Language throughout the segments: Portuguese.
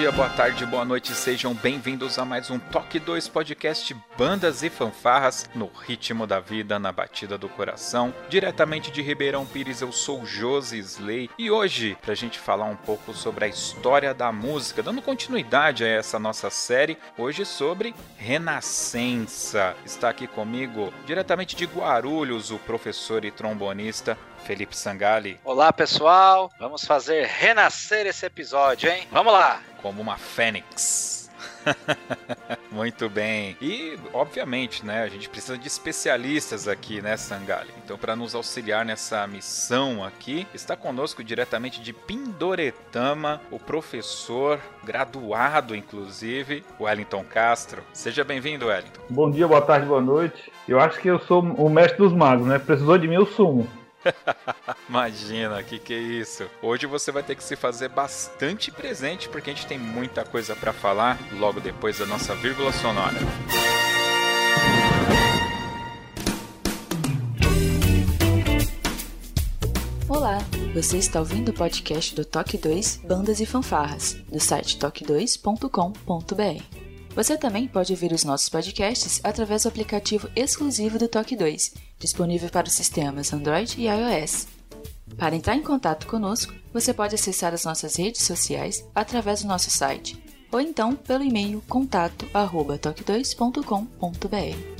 Dia, boa tarde, boa noite, sejam bem-vindos a mais um Toque 2 podcast Bandas e Fanfarras no ritmo da vida, na batida do coração. Diretamente de Ribeirão Pires, eu sou Josi Slay e hoje, pra gente falar um pouco sobre a história da música, dando continuidade a essa nossa série, hoje sobre Renascença. Está aqui comigo, diretamente de Guarulhos, o professor e trombonista Felipe Sangali. Olá, pessoal. Vamos fazer renascer esse episódio, hein? Vamos lá. Como uma fênix. Muito bem. E, obviamente, né, a gente precisa de especialistas aqui, né, Sangali? Então, para nos auxiliar nessa missão aqui, está conosco diretamente de Pindoretama, o professor graduado, inclusive, Wellington Castro. Seja bem-vindo, Wellington. Bom dia, boa tarde, boa noite. Eu acho que eu sou o mestre dos magos, né? Precisou de mim, eu sumo. Imagina, que que é isso? Hoje você vai ter que se fazer bastante presente porque a gente tem muita coisa para falar logo depois da nossa vírgula sonora. Olá, você está ouvindo o podcast do Toque 2 Bandas e Fanfarras, do site toque2.com.br. Você também pode ouvir os nossos podcasts através do aplicativo exclusivo do Toque 2, disponível para os sistemas Android e iOS. Para entrar em contato conosco, você pode acessar as nossas redes sociais através do nosso site, ou então pelo e-mail contato@toque2.com.br.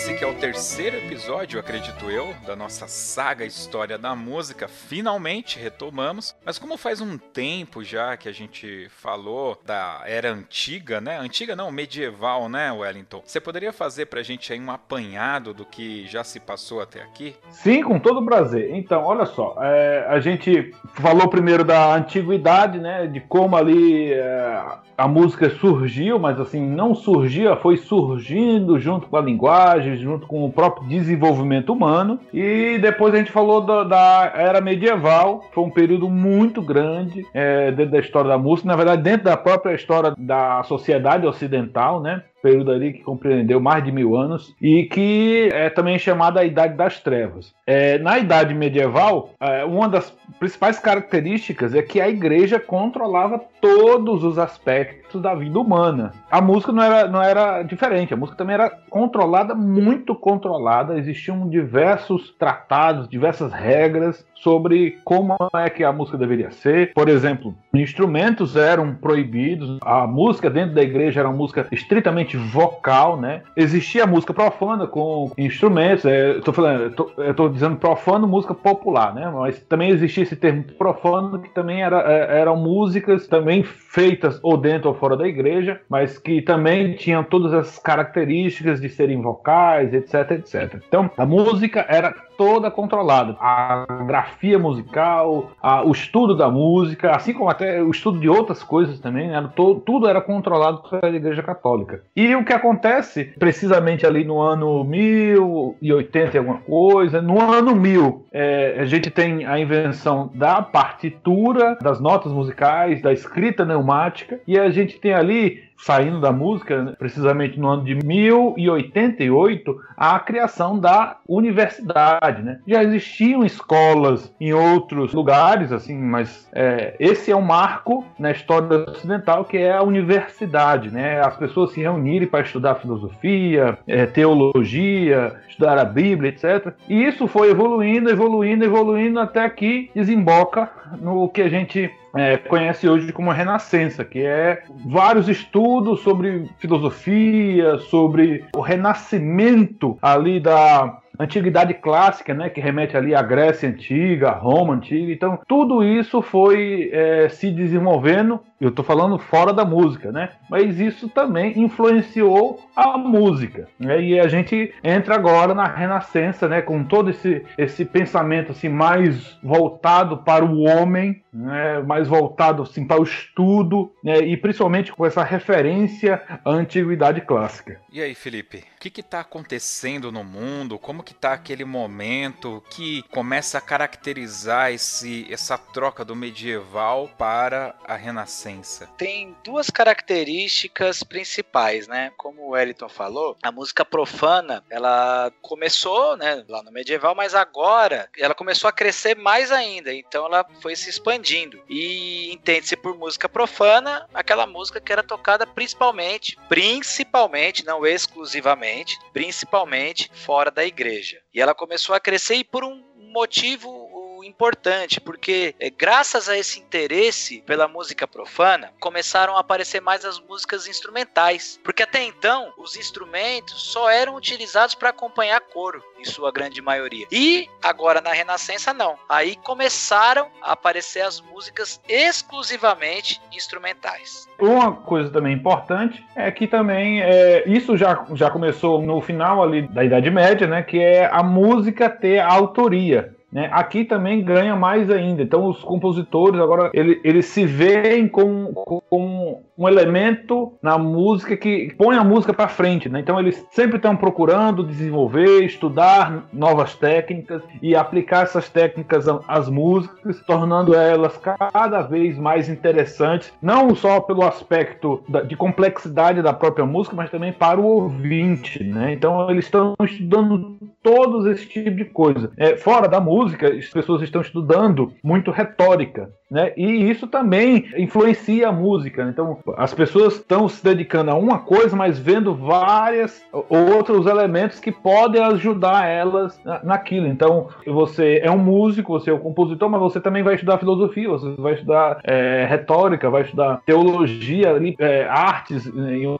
esse que é o terceiro episódio, acredito eu, da nossa saga História da Música. Finalmente retomamos, mas como faz um tempo já que a gente falou da era antiga, né? Antiga não, medieval, né, Wellington? Você poderia fazer pra gente aí um apanhado do que já se passou até aqui? Sim, com todo prazer. Então, olha só, é, a gente falou primeiro da antiguidade, né? De como ali é, a música surgiu, mas assim, não surgia, foi surgindo junto com a linguagem junto com o próprio desenvolvimento humano. E depois a gente falou da, da era medieval, foi um período muito grande é, dentro da história da música, na verdade, dentro da própria história da sociedade ocidental, né? Período ali que compreendeu mais de mil anos e que é também chamada a Idade das Trevas. É, na Idade Medieval, é, uma das principais características é que a Igreja controlava todos os aspectos da vida humana. A música não era, não era diferente, a música também era controlada, muito controlada. Existiam diversos tratados, diversas regras sobre como é que a música deveria ser. Por exemplo, instrumentos eram proibidos, a música dentro da igreja era uma música estritamente vocal, né? Existia música profana com instrumentos, é, eu tô falando, eu tô, eu tô, dizendo profano, música popular, né? Mas também existia esse termo profano que também era, é, eram músicas também feitas ou dentro ou fora da igreja, mas que também tinham todas as características de serem vocais, etc, etc. Então, a música era toda controlada. A grafia musical, a, o estudo da música, assim como até o estudo de outras coisas também, né? todo, tudo era controlado pela Igreja Católica. E o que acontece, precisamente ali no ano 1080 e alguma coisa, no ano 1000, é, a gente tem a invenção da partitura, das notas musicais, da escrita pneumática, e a gente tem ali saindo da música, precisamente no ano de 1088, a criação da universidade. Né? Já existiam escolas em outros lugares, assim, mas é, esse é um marco na história ocidental que é a universidade. Né? As pessoas se reunirem para estudar filosofia, é, teologia, estudar a Bíblia, etc. E isso foi evoluindo, evoluindo, evoluindo até que desemboca no que a gente é, conhece hoje como Renascença, que é vários estudos sobre filosofia, sobre o renascimento ali da antiguidade clássica, né, que remete ali à Grécia antiga, à Roma antiga. Então, tudo isso foi é, se desenvolvendo. Eu estou falando fora da música, né? Mas isso também influenciou a música. Né? E a gente entra agora na Renascença, né, com todo esse, esse pensamento assim mais voltado para o homem, né, mais voltado assim para o estudo, né, e principalmente com essa referência à antiguidade clássica. E aí, Felipe, o que está acontecendo no mundo? Como que está aquele momento que começa a caracterizar esse, essa troca do medieval para a renascença? Tem duas características principais, né? Como o Wellington falou, a música profana, ela começou, né, lá no medieval, mas agora ela começou a crescer mais ainda, então ela foi se expandindo. E entende-se por música profana aquela música que era tocada principalmente, principalmente, não exclusivamente, principalmente fora da igreja. E ela começou a crescer e por um motivo importante, porque é, graças a esse interesse pela música profana, começaram a aparecer mais as músicas instrumentais. Porque até então, os instrumentos só eram utilizados para acompanhar coro, em sua grande maioria. E agora na Renascença, não. Aí começaram a aparecer as músicas exclusivamente instrumentais. Uma coisa também importante é que também é, isso já, já começou no final ali da Idade Média, né? Que é a música ter autoria. Né? Aqui também ganha mais ainda. Então os compositores agora eles, eles se veem com um elemento na música que põe a música para frente. Né? Então eles sempre estão procurando desenvolver, estudar novas técnicas e aplicar essas técnicas às músicas, tornando elas cada vez mais interessantes, não só pelo aspecto de complexidade da própria música, mas também para o ouvinte. Né? Então eles estão estudando todos esse tipo de coisa. É, fora da música, música, as pessoas estão estudando muito retórica, né? E isso também influencia a música. Então, as pessoas estão se dedicando a uma coisa, mas vendo várias outros elementos que podem ajudar elas naquilo. Então, você é um músico, você é um compositor, mas você também vai estudar filosofia, você vai estudar é, retórica, vai estudar teologia, é, artes,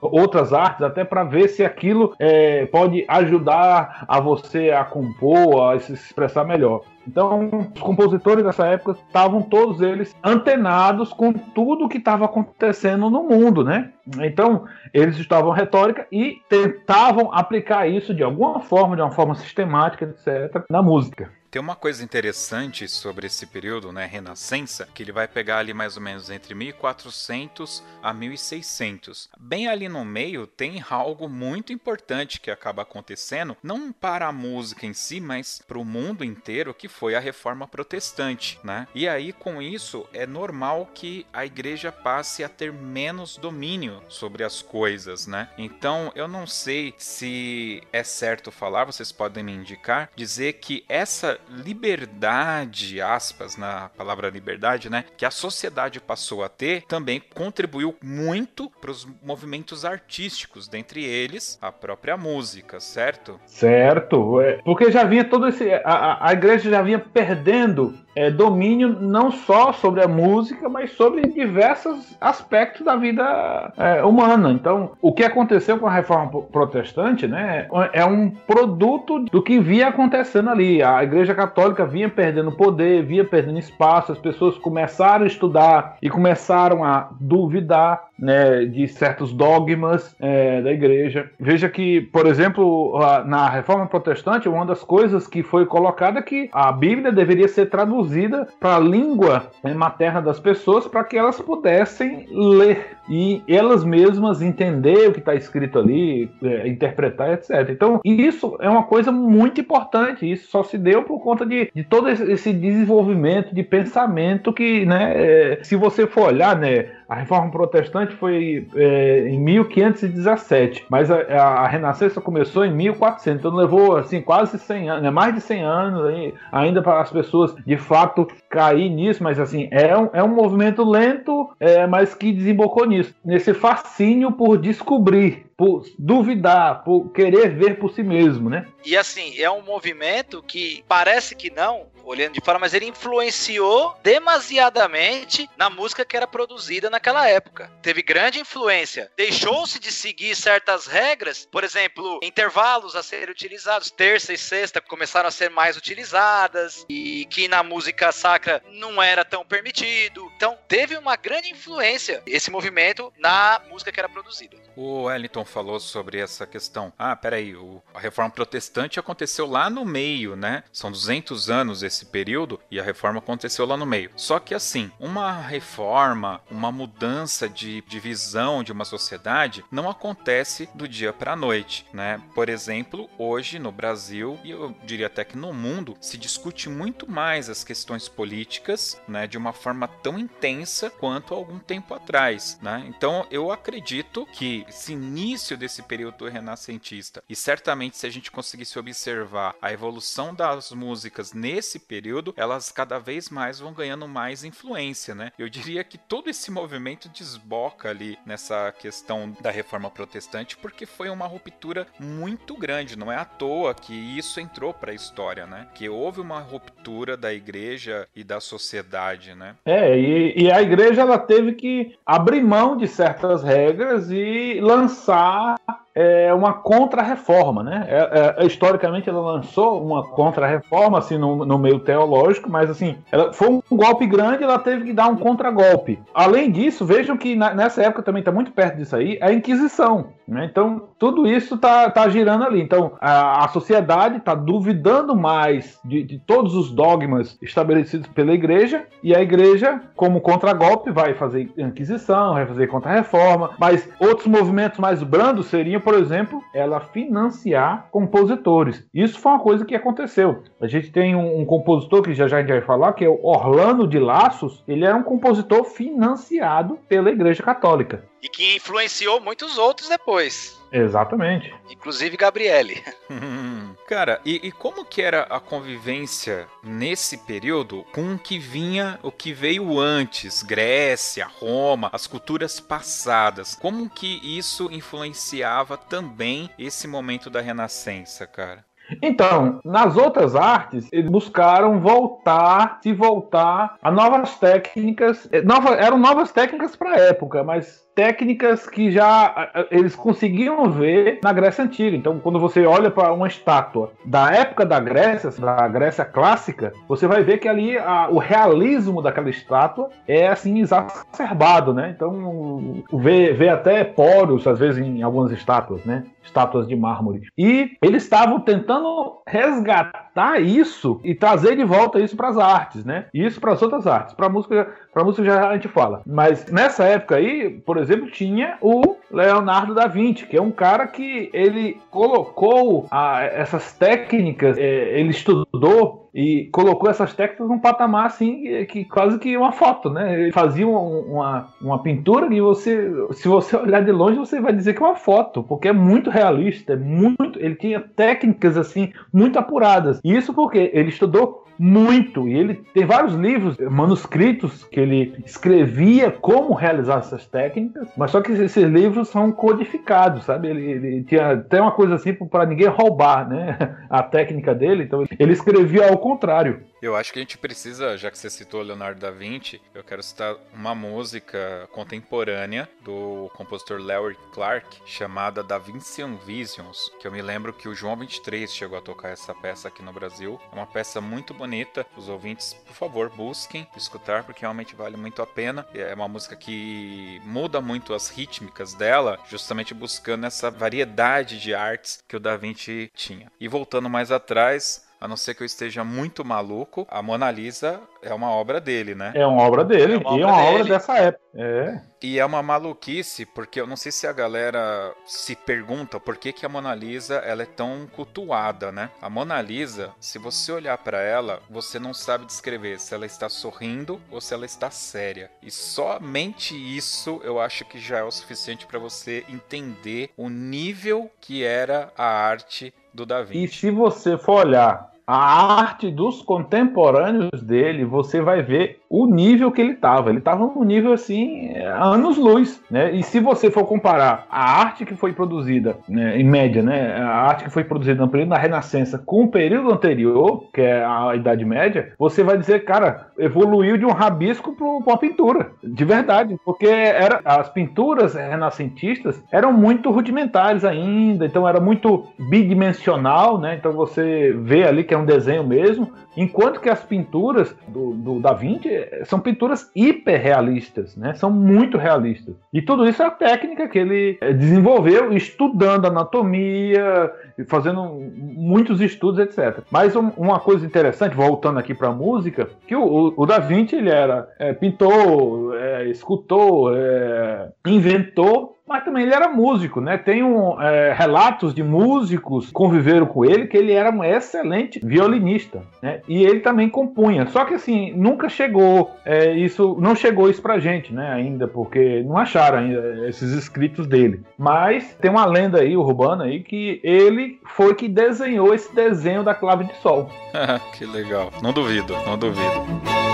outras artes, até para ver se aquilo é, pode ajudar a você a compor, a se expressar melhor. Então, os compositores dessa época estavam todos eles antenados com tudo o que estava acontecendo no mundo, né? Então, eles estavam retórica e tentavam aplicar isso de alguma forma, de uma forma sistemática, etc., na música. Tem uma coisa interessante sobre esse período, né, Renascença, que ele vai pegar ali mais ou menos entre 1400 a 1600. Bem ali no meio tem algo muito importante que acaba acontecendo, não para a música em si, mas para o mundo inteiro, que foi a Reforma Protestante, né? E aí com isso é normal que a igreja passe a ter menos domínio sobre as coisas, né? Então eu não sei se é certo falar, vocês podem me indicar, dizer que essa liberdade, aspas, na palavra liberdade, né, que a sociedade passou a ter, também contribuiu muito para os movimentos artísticos, dentre eles a própria música, certo? Certo, é, porque já vinha todo esse. A, a igreja já vinha perdendo é, domínio não só sobre a música, mas sobre diversos aspectos da vida é, humana. Então, o que aconteceu com a reforma protestante né, é um produto do que vinha acontecendo ali. A Igreja Católica vinha perdendo poder, vinha perdendo espaço, as pessoas começaram a estudar e começaram a duvidar né, de certos dogmas é, da igreja. Veja que, por exemplo, na reforma protestante, uma das coisas que foi colocada é que a Bíblia deveria ser traduzida para a língua né, materna das pessoas para que elas pudessem ler e elas mesmas entender o que está escrito ali, é, interpretar, etc. Então, isso é uma coisa muito importante. Isso só se deu por conta de, de todo esse desenvolvimento de pensamento que, né, é, se você for olhar, né, a reforma protestante foi é, em 1517, mas a, a, Renascença começou em 1400, então levou assim quase 100 anos, né, mais de 100 anos ainda para as pessoas de fato cair nisso, mas assim é um, é um movimento lento, é, mas que desembocou nisso, nesse fascínio por descobrir por duvidar, por querer ver por si mesmo, né? E assim, é um movimento que parece que não, olhando de fora, mas ele influenciou demasiadamente na música que era produzida naquela época. Teve grande influência. Deixou-se de seguir certas regras, por exemplo, intervalos a serem utilizados, terça e sexta começaram a ser mais utilizadas e que na música sacra não era tão permitido. Então, teve uma grande influência esse movimento na música que era produzida. O Wellington falou sobre essa questão. Ah, peraí, o, a reforma protestante aconteceu lá no meio, né? São 200 anos esse período e a reforma aconteceu lá no meio. Só que assim, uma reforma, uma mudança de, de visão de uma sociedade não acontece do dia para a noite, né? Por exemplo, hoje no Brasil e eu diria até que no mundo se discute muito mais as questões políticas, né, de uma forma tão intensa quanto algum tempo atrás, né? Então eu acredito que esse início desse período renascentista e certamente se a gente conseguisse observar a evolução das músicas nesse período, elas cada vez mais vão ganhando mais influência, né? Eu diria que todo esse movimento desboca ali nessa questão da reforma protestante, porque foi uma ruptura muito grande. Não é à toa que isso entrou para a história, né? Que houve uma ruptura da igreja e da sociedade, né? É, e, e a igreja ela teve que abrir mão de certas regras e lançar é uma contra-reforma, né? É, é, historicamente ela lançou uma contra-reforma assim no, no, meio teológico, mas assim, ela foi um golpe grande, ela teve que dar um contra-golpe. Além disso, vejam que na, nessa época também está muito perto disso aí, a Inquisição, né? Então tudo isso está tá girando ali. Então a, a sociedade está duvidando mais de, de, todos os dogmas estabelecidos pela Igreja e a Igreja, como contra-golpe, vai fazer Inquisição, vai fazer contra-reforma, mas outros movimentos mais brandos seriam por exemplo, ela financiar compositores. Isso foi uma coisa que aconteceu. A gente tem um, um compositor que já já a gente vai falar, que é o Orlando de Laços. Ele era um compositor financiado pela Igreja Católica. E que influenciou muitos outros depois. Exatamente. Inclusive Gabriele. Cara, e, e, como que era a convivência nesse período com o que vinha, o que veio antes, Grécia, Roma, as culturas passadas? Como que isso influenciava também esse momento da Renascença, cara? Então, nas outras artes, eles buscaram voltar, se voltar a novas técnicas. Eh, nova, eram novas técnicas para a época, mas técnicas que já eles conseguiam ver na Grécia Antiga. Então, quando você olha para uma estátua da época da Grécia, da Grécia clássica, você vai ver que ali a, o realismo daquela estátua é assim exacerbado, né? Então, vê, vê até poros, às vezes, em algumas estátuas, né? Estátuas de mármore. E eles estavam tentando resgatar isso e trazer de volta isso para as artes, né? Isso para as outras artes. Para música, para música já a gente fala. Mas nessa época aí, por exemplo, tinha o Leonardo da Vinci, que é um cara que ele colocou a, essas técnicas, é, ele estudou e colocou essas técnicas num patamar assim que quase que uma foto, né? Ele fazia uma, uma, uma, pintura e você, se você olhar de longe, você vai dizer que é uma foto, porque é muito realista, é muito, ele tinha técnicas assim muito apuradas. E isso porque ele estudou muito. E ele tem vários livros, manuscritos, que ele escrevia como realizar essas técnicas, mas só que esses livros são codificados, sabe? Ele, ele tinha até uma coisa assim para ninguém roubar, né? A técnica dele. Então ele escrevia ao contrário. Eu acho que a gente precisa, já que você citou Leonardo da Vinci, eu quero citar uma música contemporânea do compositor Larry Clark, chamada Da Vincian Visions, que eu me lembro que o João 23 chegou a tocar essa peça aqui no Brasil. É uma peça muito bonita. Os ouvintes, por favor, busquem escutar, porque realmente vale muito a pena. É uma música que muda muito as rítmicas dela, justamente buscando essa variedade de artes que o Da Vinci tinha. E voltando mais atrás, a não ser que eu esteja muito maluco, a Mona Lisa é uma obra dele, né? É uma obra dele, é uma e é uma obra dessa época. É. E é uma maluquice, porque eu não sei se a galera se pergunta por que, que a Mona Lisa ela é tão cultuada, né? A Mona Lisa, se você olhar para ela, você não sabe descrever se ela está sorrindo ou se ela está séria. E somente isso eu acho que já é o suficiente para você entender o nível que era a arte do Da Vinci. E se você for olhar a arte dos contemporâneos dele, você vai ver o nível que ele estava. Ele estava num nível assim, anos-luz, né? E se você for comparar a arte que foi produzida, né, em média, né, a arte que foi produzida no período da Renascença com o período anterior, que é a Idade Média, você vai dizer, cara, evoluiu de um rabisco para uma pintura, de verdade, porque era as pinturas renascentistas eram muito rudimentares ainda, então era muito bidimensional, né? Então você vê ali que é um desenho mesmo, enquanto que as pinturas do, do Da Vinci são pinturas hiperrealistas, né? São muito realistas. E tudo isso é a técnica que ele eh, desenvolveu estudando anatomia, fazendo muitos estudos, etc. Mas um, uma coisa interessante, voltando aqui para a música, que o, o, Da Vinci ele era é, pintor, é, escultor, é, inventor mas também ele era músico, né? Tem um, é, relatos de músicos que conviveram com ele que ele era um excelente violinista, né? E ele também compunha. Só que assim nunca chegou é, isso, não chegou isso pra gente, né? Ainda porque não acharam ainda esses escritos dele. Mas tem uma lenda aí urbana aí que ele foi que desenhou esse desenho da clave de sol. que legal. Não duvido, não duvido.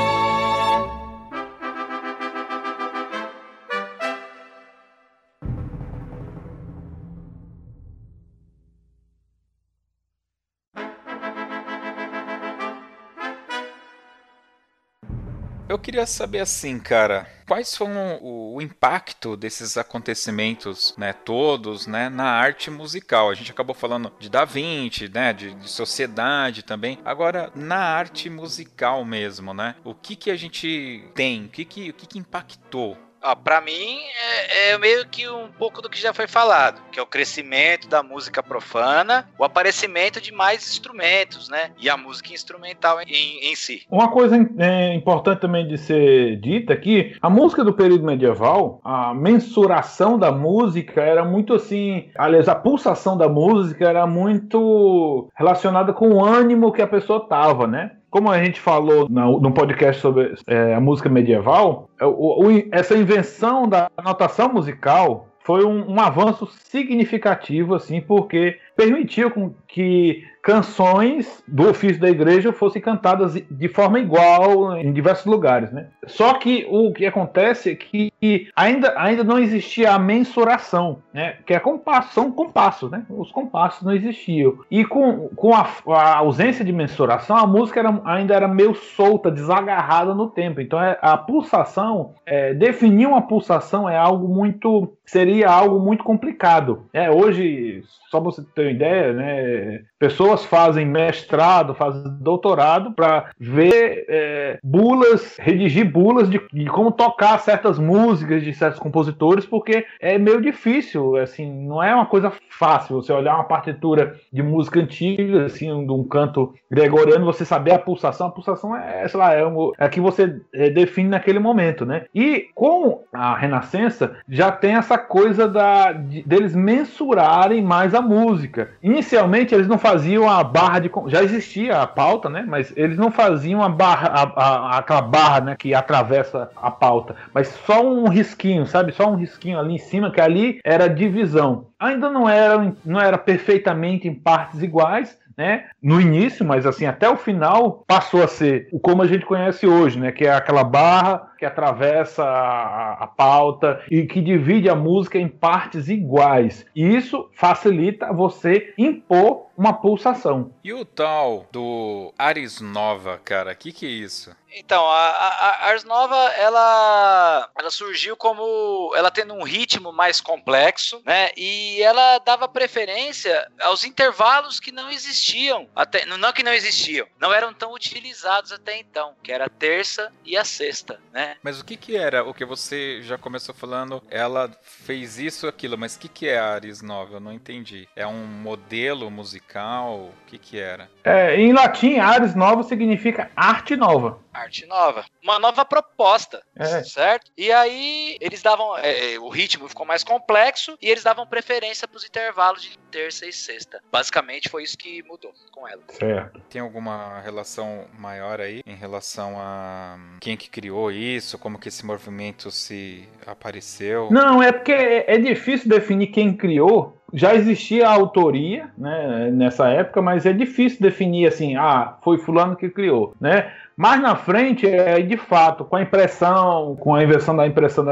Queria saber assim, cara, quais foram o, impacto desses acontecimentos, né, todos, né, na arte musical? A gente acabou falando de Da Vinci, né, de, de sociedade também. Agora, na arte musical mesmo, né? O que que a gente tem? O que que, o que, que impactou Ó, pra mim é, é, meio que um pouco do que já foi falado, que é o crescimento da música profana, o aparecimento de mais instrumentos, né? E a música instrumental em, em si. Uma coisa é, importante também de ser dita aqui, a música do período medieval, a mensuração da música era muito assim, aliás, a pulsação da música era muito relacionada com o ânimo que a pessoa tava, né? Como a gente falou no, podcast sobre é, a música medieval, é, o, o, essa invenção da notação musical foi um, um, avanço significativo, assim, porque permitiu que canções do ofício da igreja fossem cantadas de forma igual em diversos lugares, né? Só que o que acontece é que ainda, ainda não existia a mensuração, né? Que é compasso, são compassos, né? Os compassos não existiam. E com, com a, a ausência de mensuração, a música era, ainda era meio solta, desagarrada no tempo. Então é, a pulsação, é, definir uma pulsação é algo muito seria algo muito complicado. É, hoje, só você ter ideia, né, pessoas fazem mestrado, fazem doutorado para ver é, bulas, redigir bulas de, de, como tocar certas músicas de certos compositores, porque é meio difícil, assim, não é uma coisa fácil você olhar uma partitura de música antiga, assim, de um canto gregoriano, você saber a pulsação, a pulsação é, sei lá, é, um, é que você é, define naquele momento, né? E com a Renascença já tem essa essa coisa da, de, deles mensurarem mais a música. Inicialmente eles não faziam a barra de. Já existia a pauta, né? Mas eles não faziam a barra, a, a, aquela barra né, que atravessa a pauta. Mas só um risquinho, sabe? Só um risquinho ali em cima, que ali era divisão. Ainda não era, não era perfeitamente em partes iguais, né? No início, mas assim, até o final, passou a ser o como a gente conhece hoje, né? Que é aquela barra que atravessa a, a, pauta e que divide a música em partes iguais. E isso facilita você impor uma pulsação. E o tal do Ares Nova, cara, o que, que é isso? Então, a, a, a Ars Nova, ela, ela surgiu como ela tendo um ritmo mais complexo, né? E ela dava preferência aos intervalos que não existiam, até não que não existiam, não eram tão utilizados até então, que era a terça e a sexta, né? Mas o que que era o que você já começou falando? Ela fez isso aquilo, mas o que que é a Ares Nova? Eu não entendi. É um modelo musical musical? O que que era? É, em latim, ares nova significa arte nova. Arte nova. Uma nova proposta, É. certo? E aí eles davam. é, é, o ritmo ficou mais complexo e eles davam preferência para os intervalos de terça e sexta. Basicamente foi isso que mudou com ela. Certo. Tem alguma relação maior aí em relação a quem que criou isso, como que esse movimento se apareceu? Não, é porque é é difícil definir quem criou. Já existia a autoria, né, nessa época, mas é difícil definir assim, ah, foi fulano que criou, né? Mais na frente, é de fato, com a impressão, com a invenção da impressão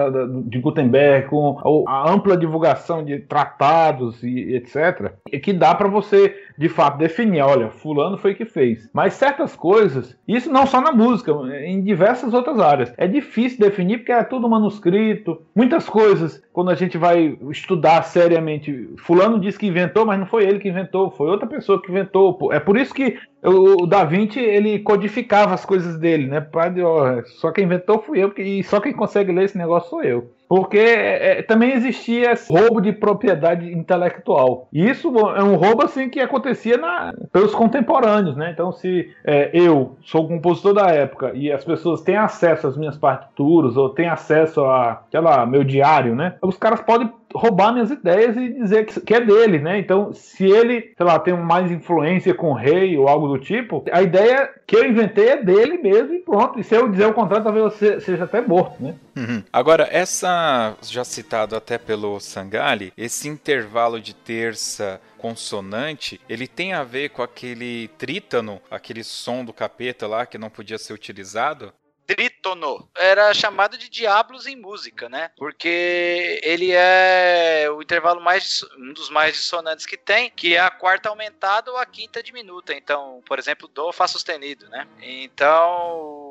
de Gutenberg, com a ampla divulgação de tratados e etc., é que dá para você, de fato, definir, olha, fulano foi que fez. Mas certas coisas, isso não só na música, em diversas outras áreas, é difícil definir porque é tudo manuscrito. Muitas coisas, quando a gente vai estudar seriamente, fulano disse que inventou, mas não foi ele que inventou, foi outra pessoa que inventou. É por isso que o o Da Vinci ele codificava as coisas dele, né? Pra, ó, só quem inventou fui eu, e só quem consegue ler esse negócio sou eu. Porque é, é, também existia esse roubo de propriedade intelectual. E isso é um roubo assim que acontecia na- pelos contemporâneos, né? Então, se é, eu sou compositor da época e as pessoas têm acesso às minhas partituras ou têm acesso a, sei lá, meu diário, né? Os caras podem roubar minhas ideias e dizer que, que é dele, né? Então, se ele, sei lá, tem mais influência com o rei ou algo do tipo, a ideia que eu inventei é dele mesmo e pronto. E se eu dizer o contrário, talvez você seja até morto, né? Uhum. Agora, essa, já citado até pelo Sangali, esse intervalo de terça consonante, ele tem a ver com aquele trítano, aquele som do capeta lá que não podia ser utilizado? Trítono era chamado de diablos em música, né? Porque ele é o intervalo mais um dos mais dissonantes que tem, que é a quarta aumentada ou a quinta diminuta. Então, por exemplo, do fá sustenido, né? Então,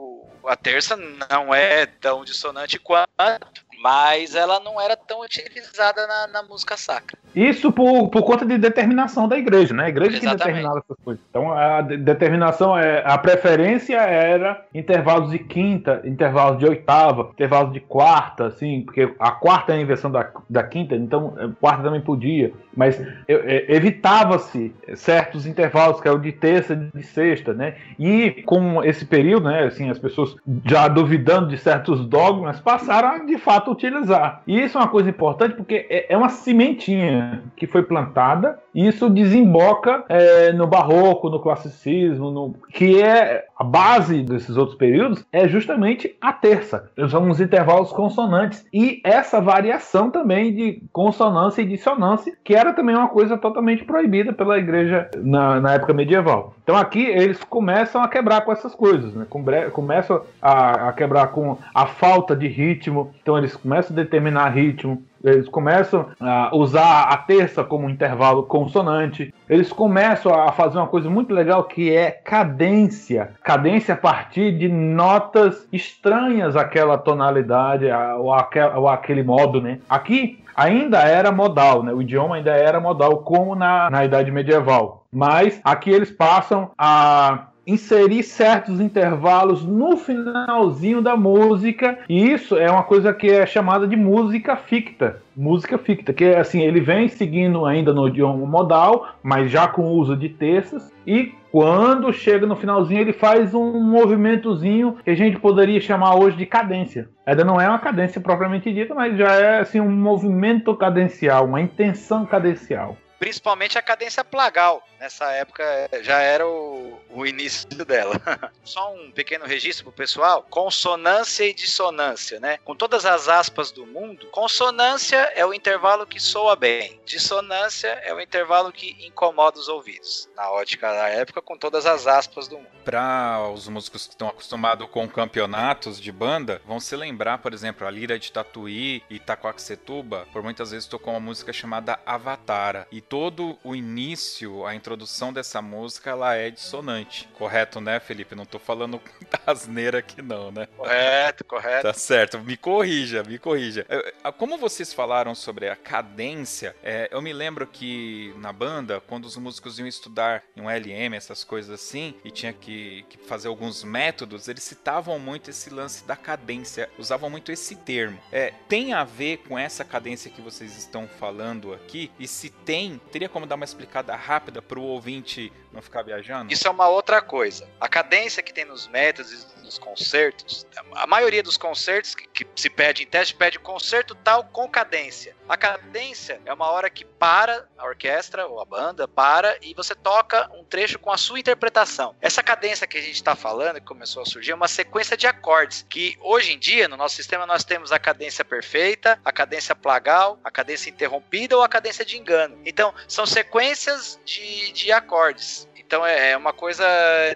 a terça não é tão dissonante quanto, mas ela não era tão utilizada na, na música sacra. Isso por, por conta de determinação da igreja, né? A igreja que Exatamente. determinava essas coisas. Então a de- determinação é. A preferência era intervalos de quinta, intervalos de oitava, intervalos de quarta, assim, porque a quarta é a inversão da, da quinta, então a quarta também podia. Mas é, evitava-se certos intervalos, que é o de terça e de sexta, né? E com esse período, né, assim, as pessoas já duvidando de certos dogmas, passaram a de fato utilizar. E isso é uma coisa importante porque é é uma sementinha que foi plantada e isso desemboca é, no barroco, no classicismo, no- que é a base desses outros períodos é justamente a terça. São os intervalos consonantes e essa variação também de consonância e dissonância, que era também uma coisa totalmente proibida pela igreja na, na época medieval. Então aqui eles começam a quebrar com essas coisas, né? Começam a, a quebrar com a falta de ritmo, então eles começam a determinar ritmo, eles começam a usar a terça como intervalo consonante. Eles começam a fazer uma coisa muito legal que é cadência. Cadência a partir de notas estranhas àquela tonalidade ou, aquel- ou aquele modo, né? Aqui ainda era modal, né? O idioma ainda era modal, como na, na Idade Medieval. Mas aqui eles passam a inserir certos intervalos no finalzinho da música e isso é uma coisa que é chamada de música ficta música ficta que é assim ele vem seguindo ainda no idioma modal mas já com o uso de terças e quando chega no finalzinho ele faz um movimentozinho que a gente poderia chamar hoje de cadência ainda não é uma cadência propriamente dita mas já é assim um movimento cadencial uma intenção cadencial Principalmente a cadência plagal. Nessa época eh, já era o, o início dela. Só um pequeno registro pro pessoal: consonância e dissonância, né? Com todas as aspas do mundo, consonância é o intervalo que soa bem, dissonância é o intervalo que incomoda os ouvidos. Na ótica da época, com todas as aspas do mundo. Para os músicos que estão acostumados com campeonatos de banda, vão se lembrar, por exemplo, a Lira de Tatuí e Itacoaxetuba, por muitas vezes tocou uma música chamada Avatara. E todo o início, a introdução dessa música, ela é dissonante. Correto, né, Felipe? Não tô falando muita asneira aqui não, né? Correto, correto. Tá certo, me corrija, me corrija. É, é, Como vocês falaram sobre a cadência, é, eu me lembro que na banda, quando os músicos iam estudar em um LM, essas coisas assim, e tinha que, que fazer alguns métodos, eles citavam muito esse lance da cadência, usavam muito esse termo. É, tem a ver com essa cadência que vocês estão falando aqui? E se tem, tem? Teria como dar uma explicada rápida para o ouvinte não ficar viajando? Isso é uma outra coisa. A cadência que tem nos métodos nos concertos, a maioria dos concertos que, que se pede em teste pede concerto tal com cadência. A cadência é uma hora que para a orquestra ou a banda, para e você toca um trecho com a sua interpretação. Essa cadência que a gente está falando, que começou a surgir, é uma sequência de acordes, que hoje em dia, no nosso sistema, nós temos a cadência perfeita, a cadência plagal, a cadência interrompida ou a cadência de engano. Então, são sequências de, de acordes. Então é, é uma coisa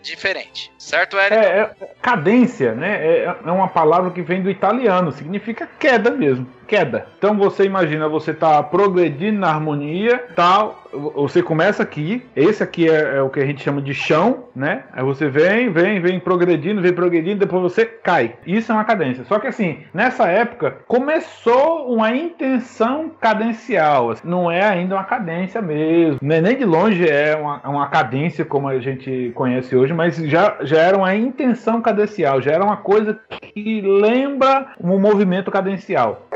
diferente, certo, Eric? É, é, cadência, né? É, é uma palavra que vem do italiano, significa queda mesmo queda. Então você imagina, você tá progredindo na harmonia, tal, você começa aqui, esse aqui é, é, o que a gente chama de chão, né? Aí você vem, vem, vem progredindo, vem progredindo, depois você cai. Isso é uma cadência. Só que assim, nessa época começou uma intenção cadencial, assim, não é ainda uma cadência mesmo, nem de longe é uma, uma cadência como a gente conhece hoje, mas já, já era uma intenção cadencial, já era uma coisa que lembra um movimento cadencial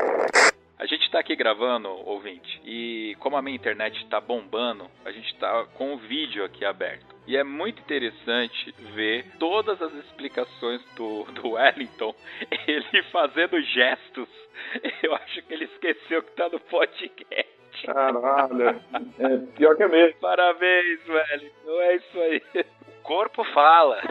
está aqui gravando, ouvinte, e como a minha internet está bombando, a gente está com o vídeo aqui aberto. E é muito interessante ver todas as explicações do, do Wellington, ele fazendo gestos. Eu acho que ele esqueceu que está no podcast. Caralho, é pior que é mesmo. Parabéns, Wellington, é isso aí. O corpo fala.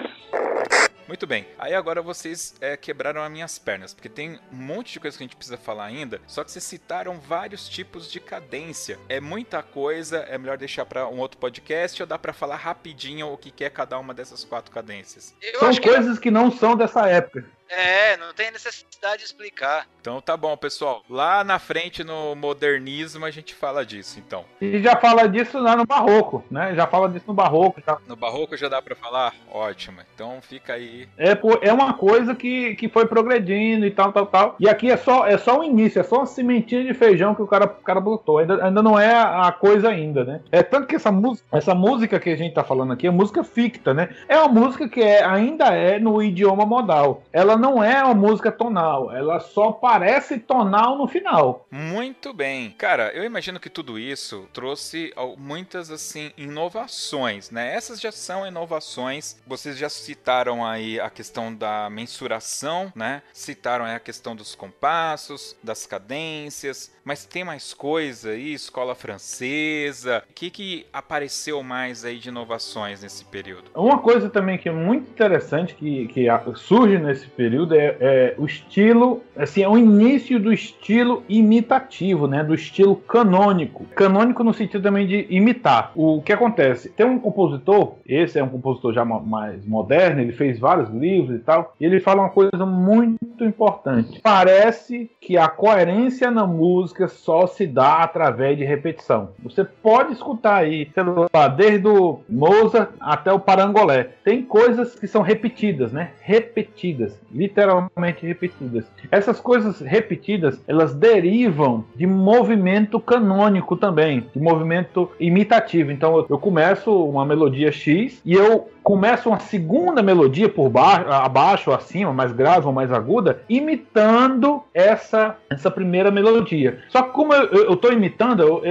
Muito bem. Aí agora vocês é, quebraram as minhas pernas, porque tem um monte de coisa que a gente precisa falar ainda. Só que vocês citaram vários tipos de cadência. É muita coisa, é melhor deixar para um outro podcast ou dá para falar rapidinho o que é cada uma dessas quatro cadências? Eu São coisas que... que não são dessa época. É, não tem necessidade de explicar. Então tá bom, pessoal. Lá na frente no modernismo a gente fala disso, então. E já fala disso lá no barroco, né? Já fala disso no barroco. Já. No barroco já dá para falar? Ótimo. Então fica aí. É, é uma coisa que, que foi progredindo e tal, tal, tal. E aqui é só é só o início, é só uma sementinha de feijão que o cara, o cara botou. Ainda, ainda não é a coisa ainda, né? É tanto que essa música, essa música que a gente tá falando aqui é música ficta, né? É uma música que é, ainda é no idioma modal. Ela não é uma música tonal, ela só parece tonal no final. Muito bem. Cara, eu imagino que tudo isso trouxe muitas assim inovações, né? Essas já são inovações. Vocês já citaram aí a questão da mensuração, né? Citaram aí a questão dos compassos, das cadências, mas tem mais coisa aí, escola francesa. O que que apareceu mais aí de inovações nesse período? Uma coisa também que é muito interessante que, que surge nesse período é é, o estilo, assim, é o início do estilo imitativo, né? Do estilo canônico. Canônico no sentido também de imitar. O que acontece? Tem um compositor, esse é um compositor já mais moderno, ele fez vários livros e tal, e ele fala uma coisa muito importante. Parece que a coerência na música só se dá através de repetição. Você pode escutar aí, sei lá, desde o Mozart até o Parangolé. Tem coisas que são repetidas, né? Repetidas, literalmente repetidas. Essas coisas repetidas, elas derivam de movimento canônico também, de movimento imitativo. Então eu começo uma melodia X e eu começa uma segunda melodia por baixo, abaixo, acima, mais grave ou mais aguda, imitando essa, essa primeira melodia. Só que como eu estou imitando,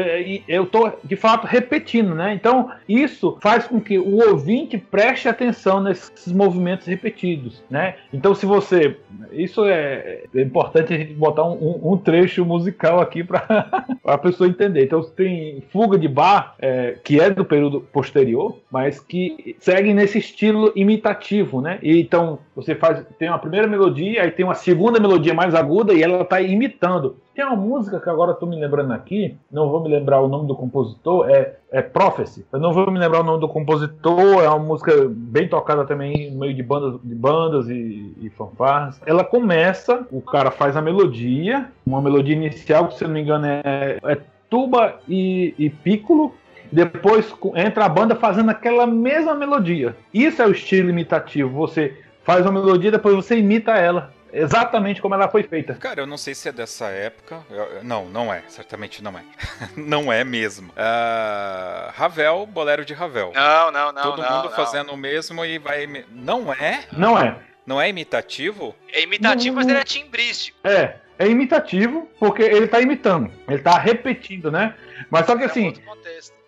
eu estou de fato repetindo, né? Então isso faz com que o ouvinte preste atenção nesses movimentos repetidos, né? Então se você, isso é, é importante a gente botar um, um trecho musical aqui para a pessoa entender. Então tem fuga de bar é, que é do período posterior, mas que segue nesse estilo imitativo, né? E, então você faz tem uma primeira melodia, aí tem uma segunda melodia mais aguda e ela está imitando. Tem uma música que agora estou me lembrando aqui, não vou me lembrar o nome do compositor, é, é Prophecy. Eu não vou me lembrar o nome do compositor, é uma música bem tocada também no meio de bandas, de bandas e, e fanfarras. Ela começa, o cara faz a melodia, uma melodia inicial que se não me engano é, é tuba e, e piccolo, depois entra a banda fazendo aquela mesma melodia. Isso é o estilo imitativo. Você faz uma melodia, depois você imita ela. Exatamente como ela foi feita. Cara, eu não sei se é dessa época. Eu, não, não é. Certamente não é. não é mesmo. Uh, Ravel, bolero de Ravel. Não, não, não. Todo não, mundo não. fazendo o mesmo e vai. Não é? Não é. Não é imitativo? É imitativo, não, mas ele é timbrístico. É. é imitativo, porque ele tá imitando, ele tá repetindo, né? Mas só que assim.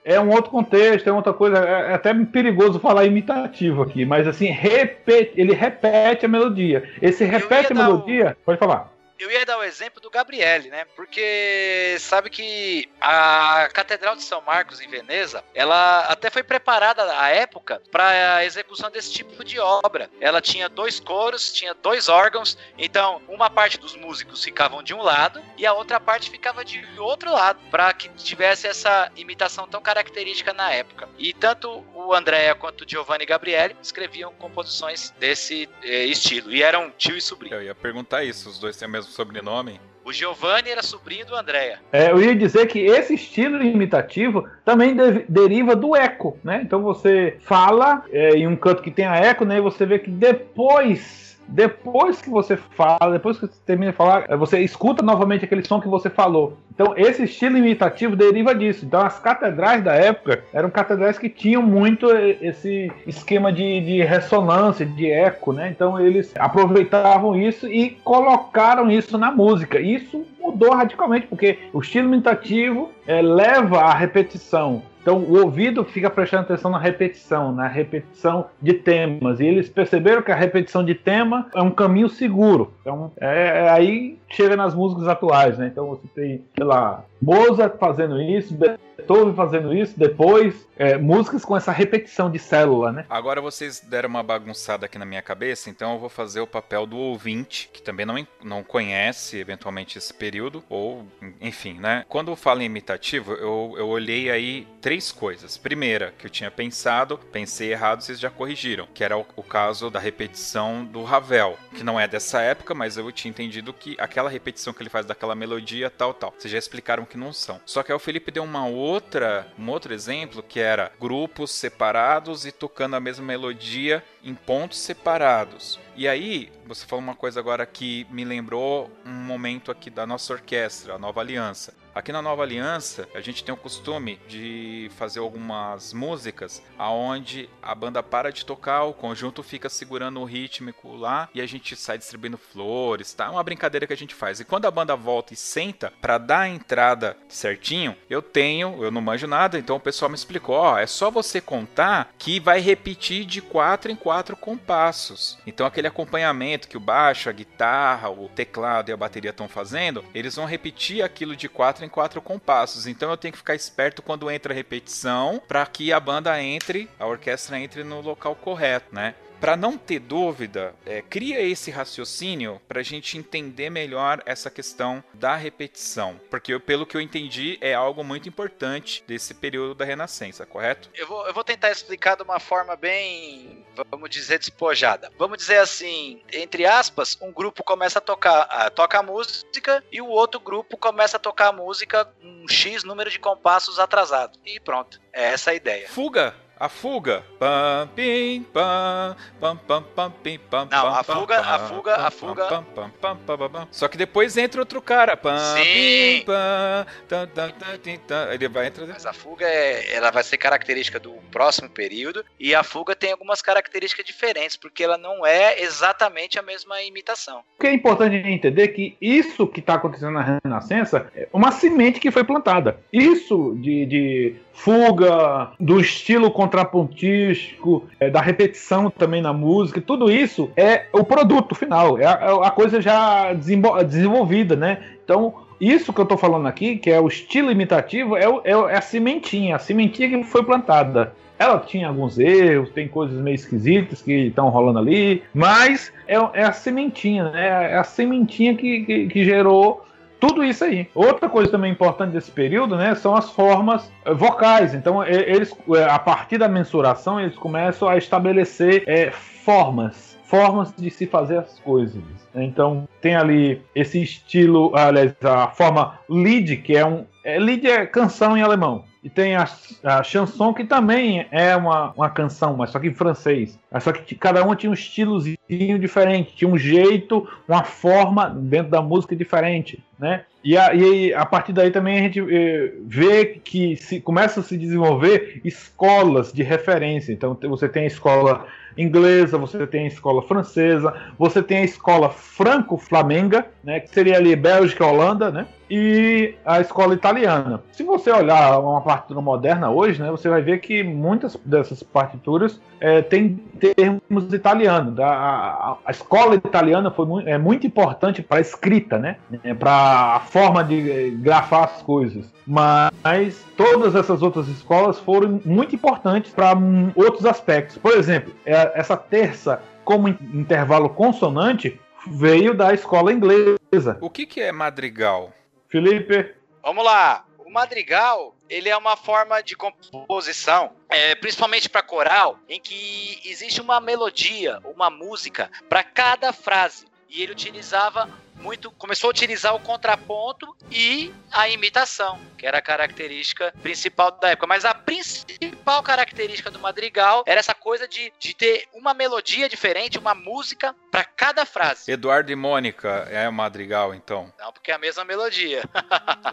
É um outro contexto, é outra coisa. É, é até perigoso falar imitativo aqui, mas assim, repete, ele repete a melodia. Esse repete a melodia. O... Pode falar eu ia dar o exemplo do Gabriele, né? Porque sabe que a Catedral de São Marcos em Veneza, ela até foi preparada à época para a execução desse tipo de obra. Ela tinha dois coros, tinha dois órgãos, então uma parte dos músicos ficavam de um lado e a outra parte ficava de outro lado, para que tivesse essa imitação tão característica na época. E tanto o Andréa quanto o Giovanni Gabriele escreviam composições desse eh, estilo e eram tio e sobrinho. Eu ia perguntar isso, os dois têm mesmo sobrenome? O Giovanni era sobrinho do Andréa. É, eu ia dizer que esse estilo imitativo também de, deriva do eco, né? Então você fala é, em um canto que tem a eco, né? E você vê que depois depois que você fala, depois que você termina de falar, é, você escuta novamente aquele som que você falou. Então, esse estilo imitativo deriva disso. Então, as catedrais da época eram catedrais que tinham muito esse esquema de, de ressonância, de eco, né? Então, eles aproveitavam isso e colocaram isso na música. Isso mudou radicalmente, porque o estilo imitativo é, leva à repetição. Então o ouvido fica prestando atenção na repetição, na repetição de temas. E eles perceberam que a repetição de tema é um caminho seguro. Então é, é aí chega nas músicas atuais, né? Então você tem, sei lá, Mozart fazendo isso, Beethoven fazendo isso, depois é, músicas com essa repetição de célula, né? Agora vocês deram uma bagunçada aqui na minha cabeça, então eu vou fazer o papel do ouvinte, que também não, não conhece eventualmente esse período, ou enfim, né? Quando eu falo em imitativo, eu, eu olhei aí três coisas. Primeira, que eu tinha pensado, pensei errado, vocês já corrigiram, que era o, o caso da repetição do Ravel, que não é dessa época, mas eu tinha entendido que aquela repetição que ele faz daquela melodia, tal, tal. Vocês já explicaram que não são. Só que aí o Felipe deu uma outra, um outro exemplo que era grupos separados e tocando a mesma melodia em pontos separados. E aí, você falou uma coisa agora que me lembrou um momento aqui da nossa orquestra, a Nova Aliança. Aqui na Nova Aliança, a gente tem o costume de fazer algumas músicas aonde a banda para de tocar, o conjunto fica segurando o rítmico lá e a gente sai distribuindo flores, tá? É uma brincadeira que a gente faz. E quando a banda volta e senta para dar a entrada certinho, eu tenho, eu não manjo nada, então o pessoal me explicou, ó, é só você contar que vai repetir de quatro em quatro compassos. Então aquele acompanhamento que o baixo, a guitarra, o teclado e a bateria estão fazendo, eles vão repetir aquilo de quatro quatro em quatro compassos. Então eu tenho que ficar esperto quando entra a repetição para que a banda entre, a orquestra entre no local correto, né? Para não ter dúvida, é, cria esse raciocínio para a gente entender melhor essa questão da repetição, porque pelo que eu entendi é algo muito importante desse período da Renascença, correto? Eu vou, eu vou tentar explicar de uma forma bem, vamos dizer, despojada. Vamos dizer assim, entre aspas, um grupo começa a tocar, a, toca a música e o outro grupo começa a tocar a música um X número de compassos atrasado. E pronto, é essa a ideia. Fuga! A fuga. Pam, pim, pam, pam, pam, pam, pim, pam, Não, a fuga, a fuga, a fuga. Pam, pam, pam, pam, pam, Só que depois entra outro cara. Pam, Sim. pam, tam, tam, tam, tam, Ele vai entrar. Mas a fuga é, ela vai ser característica do próximo período e a fuga tem algumas características diferentes, porque ela não é exatamente a mesma imitação. O que é importante entender é que isso que está acontecendo na Renascença é uma semente que foi plantada. Isso de, de fuga, do estilo contrapontístico, é, da repetição também na música, tudo isso é o produto final, é a, é a coisa já desenvolvida, né? Então, isso que eu estou falando aqui, que é o estilo imitativo, é, é, é a sementinha, a sementinha que foi plantada. Ela tinha alguns erros, tem coisas meio esquisitas que estão rolando ali, mas é, é, a sementinha, né? É a sementinha que, que, que gerou tudo isso aí. Outra coisa também importante desse período, né, são as formas eh, vocais. Então, eles, eh, a partir da mensuração, eles começam a estabelecer é, formas, formas de se fazer as coisas. Então, tem ali esse estilo, aliás, a forma Lied, que é um. É, Lied é canção em alemão. E tem a, a chanson, que também é uma, uma canção, mas só que em francês. Só que cada uma tinha um estilozinho diferente, tinha um jeito, uma forma dentro da música diferente, né? E a, e a partir daí também a gente eh, vê que se, começa a se desenvolver escolas de referência. Então você tem a escola inglesa, você tem a escola francesa, você tem a escola franco-flamenga, né, que seria ali Bélgica, Holanda, né, e a escola italiana. Se você olhar uma partitura moderna hoje, né, você vai ver que muitas dessas partituras é, têm termos italianos. A, a, a, escola italiana foi é muito importante para a escrita, né, para a forma de eh, grafar as coisas. Mas todas essas outras escolas foram muito importantes para outros aspectos. Por exemplo, é, essa terça como intervalo consonante veio da escola inglesa. O que, que é madrigal? Felipe? Vamos lá. O madrigal ele é uma forma de composição, é, principalmente para coral, em que existe uma melodia, uma música para cada frase. E ele utilizava muito começou a utilizar o contraponto e a imitação, que era a característica principal da época. Mas a principal característica do madrigal era essa coisa de, de ter uma melodia diferente, uma música para cada frase. Eduardo e Mônica é o madrigal, então? Não, porque é a mesma melodia.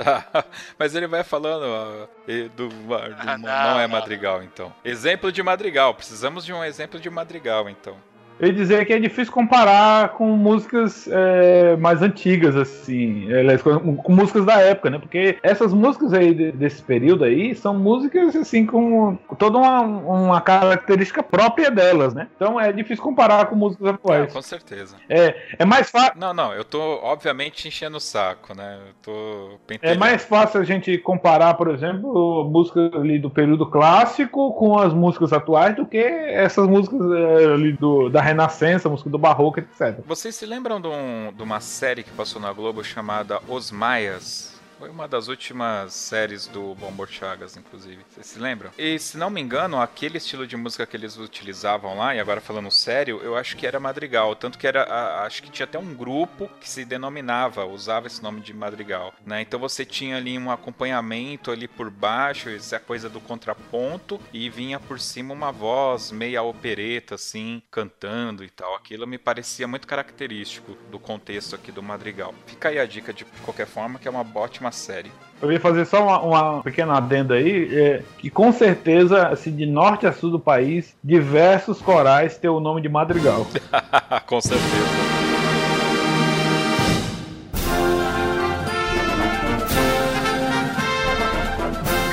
Mas ele vai falando, Eduardo, ah, não, não, é madrigal, então. Exemplo de madrigal, precisamos de um exemplo de madrigal, então. Eu ia dizer que é difícil comparar com músicas é, mais antigas, assim, com, músicas da época, né? Porque essas músicas aí desse período aí são músicas, assim, com toda uma, uma característica própria delas, né? Então é difícil comparar com músicas atuais. Não, com certeza. É, é mais fácil. Não, não, eu tô, obviamente, enchendo o saco, né? Eu tô pentelhando. É mais fácil a gente comparar, por exemplo, músicas ali do período clássico com as músicas atuais do que essas músicas é, ali do, da Renascença, música do Barroco, etc. Vocês se lembram de, um, de uma série que passou na Globo chamada Os Maias? Foi uma das últimas séries do Bombor Chagas, inclusive. Vocês se lembram? E se não me engano, aquele estilo de música que eles utilizavam lá, e agora falando sério, eu acho que era madrigal. Tanto que era. A, acho que tinha até um grupo que se denominava, usava esse nome de madrigal. Né? Então você tinha ali um acompanhamento ali por baixo, essa coisa do contraponto, e vinha por cima uma voz meia opereta, assim, cantando e tal. Aquilo me parecia muito característico do contexto aqui do madrigal. Fica aí a dica de qualquer forma, que é uma ótima uma série. Eu ia fazer só uma, uma pequena adenda aí, é, que com certeza, assim, de norte a sul do país, diversos corais têm o nome de Madrigal. com certeza.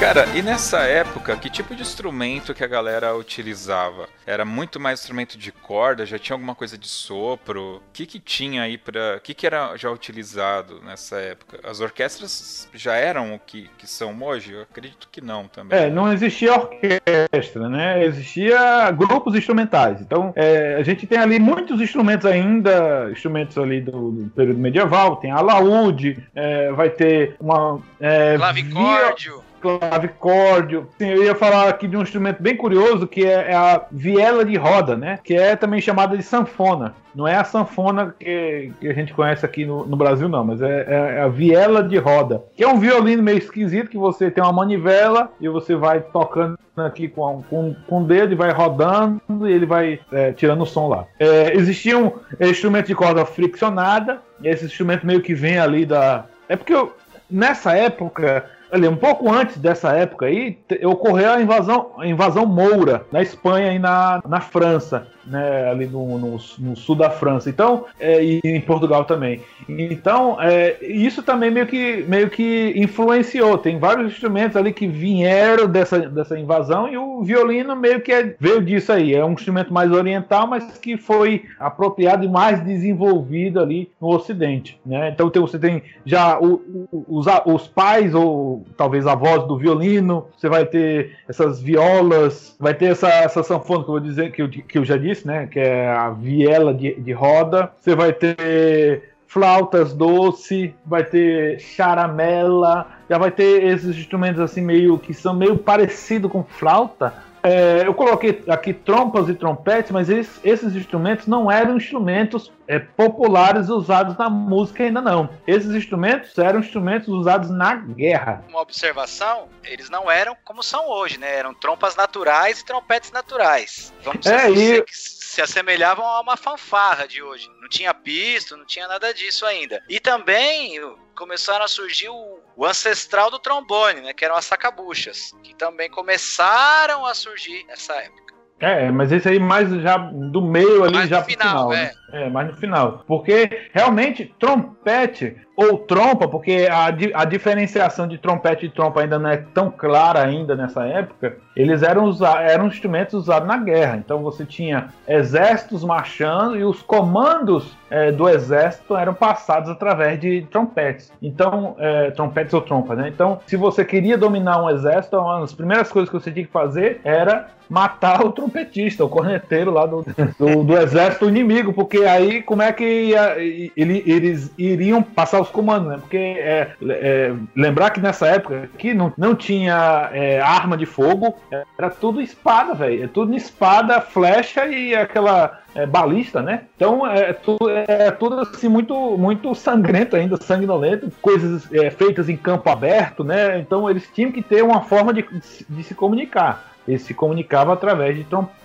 Cara, e nessa época, que tipo de instrumento que a galera utilizava? Era muito mais instrumento de corda? Já tinha alguma coisa de sopro? O que que tinha aí para, o que que era já utilizado nessa época? As orquestras já eram o que, que são hoje? Eu acredito que não também. É, não existia orquestra, né? Existia grupos instrumentais. Então, é, a gente tem ali muitos instrumentos ainda, instrumentos ali do, do período medieval. Tem alaúde, é, vai ter uma é, clavicórdio. Via clavicórdio. Sim, eu ia falar aqui de um instrumento bem curioso que é, é a viela de roda, né? Que é também chamada de sanfona. Não é a sanfona que, que a gente conhece aqui no, no Brasil, não, mas é, é, a viela de roda. Que é um violino meio esquisito que você tem uma manivela e você vai tocando aqui com, com, com o dedo e vai rodando e ele vai é, tirando o som lá. É, existia um instrumento de corda friccionada, e esse instrumento meio que vem ali da. É porque eu, nessa época ali, um pouco antes dessa época aí, ocorreu a invasão, a invasão moura na Espanha e na, na França né, ali no, no, no, sul da França, então é, e em Portugal também. Então é, isso também meio que meio que influenciou. Tem vários instrumentos ali que vieram dessa, dessa invasão e o violino meio que é, veio disso aí. É um instrumento mais oriental, mas que foi apropriado e mais desenvolvido ali no Ocidente, né? Então você tem já o, o, os, os pais ou talvez avós do violino. Você vai ter essas violas, vai ter essa, essa sanfona que eu vou dizer que eu, que eu já disse né? Que é a viela de, de roda. Você vai ter flautas doce, vai ter charamela, já vai ter esses instrumentos assim meio que são meio parecido com flauta, é, eu coloquei aqui trompas e trompetes, mas esses, esses instrumentos não eram instrumentos é, populares usados na música ainda não. Esses instrumentos eram instrumentos usados na guerra. Uma observação, eles não eram como são hoje, né? Eram trompas naturais e trompetes naturais. Vamos é, e se assemelhavam a uma fanfarra de hoje. Não tinha pisto, não tinha nada disso ainda. E também começaram a surgir o, o ancestral do trombone, né? Que eram as sacabuchas, que também começaram a surgir nessa época. É, mas esse aí mais já do meio ali, mais já final, final né? É. mais no final. Porque realmente, trompete ou trompa, porque a, a diferenciação de trompete e trompa ainda não é tão clara ainda nessa época, eles eram, eram instrumentos usados na guerra. Então você tinha exércitos marchando e os comandos é, do exército eram passados através de trompetes. Então, é, trompetes ou trompas, né? Então, se você queria dominar um exército, uma das primeiras coisas que você tinha que fazer era matar o trompetista, o corneteiro lá do, do, do exército inimigo, porque aí como é que ia, ele, eles iriam passar os comandos, né? Porque é, é, lembrar que nessa época aqui não, não tinha é, arma de fogo, era tudo espada, velho. É tudo espada, flecha e aquela é, balista, né? Então é, tudo, é tudo assim muito, muito sangrento ainda, sanguinolento, coisas é, feitas em campo aberto, né? Então eles tinham que ter uma forma de, de se comunicar. Eles se comunicavam através de trompetes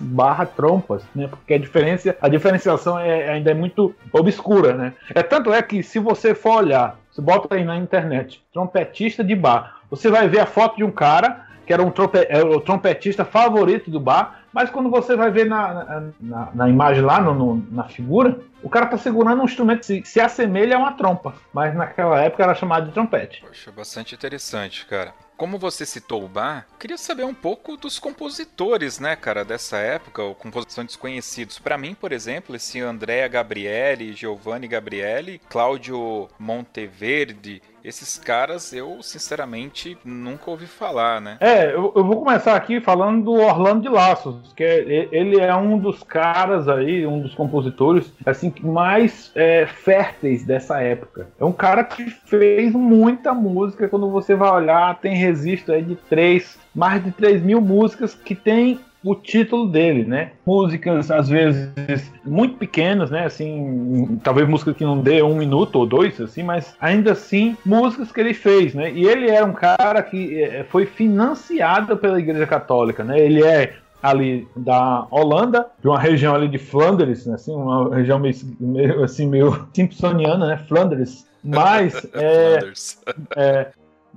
barra trompas, né? Porque a diferença, a diferenciação é, ainda é muito obscura, né? É tanto é que se você for olhar, você bota aí na internet, trompetista de bar, você vai ver a foto de um cara que era um trompe, era o trompetista favorito do bar, mas quando você vai ver na, na, na imagem lá, no, no, na figura, o cara tá segurando um instrumento que se, se assemelha a uma trompa, mas naquela época era chamado de trompete. Poxa, bastante interessante, cara. Como você citou o bar, queria saber um pouco dos compositores, né, cara, dessa época, ou composição desconhecidos. Para mim, por exemplo, esse Andrea Gabrielli, Giovanni Gabrielli, Cláudio Monteverde, esses caras eu, sinceramente, nunca ouvi falar, né? É, eu, eu, vou começar aqui falando do Orlando de Laços, que é, ele é um dos caras aí, um dos compositores, assim, mais é, férteis dessa época. É um cara que fez muita música, quando você vai olhar, tem registro aí de três, mais de 3 mil músicas que tem o título dele, né? Músicas às vezes muito pequenas, né? Assim, talvez música que não dê um minuto ou dois, assim, mas ainda assim músicas que ele fez, né? E ele era um cara que é, foi financiado pela Igreja Católica, né? Ele é ali da Holanda, de uma região ali de Flandres, né? assim, uma região meio, meio assim meio simpsoniana, né? Flandres. Mas é, é,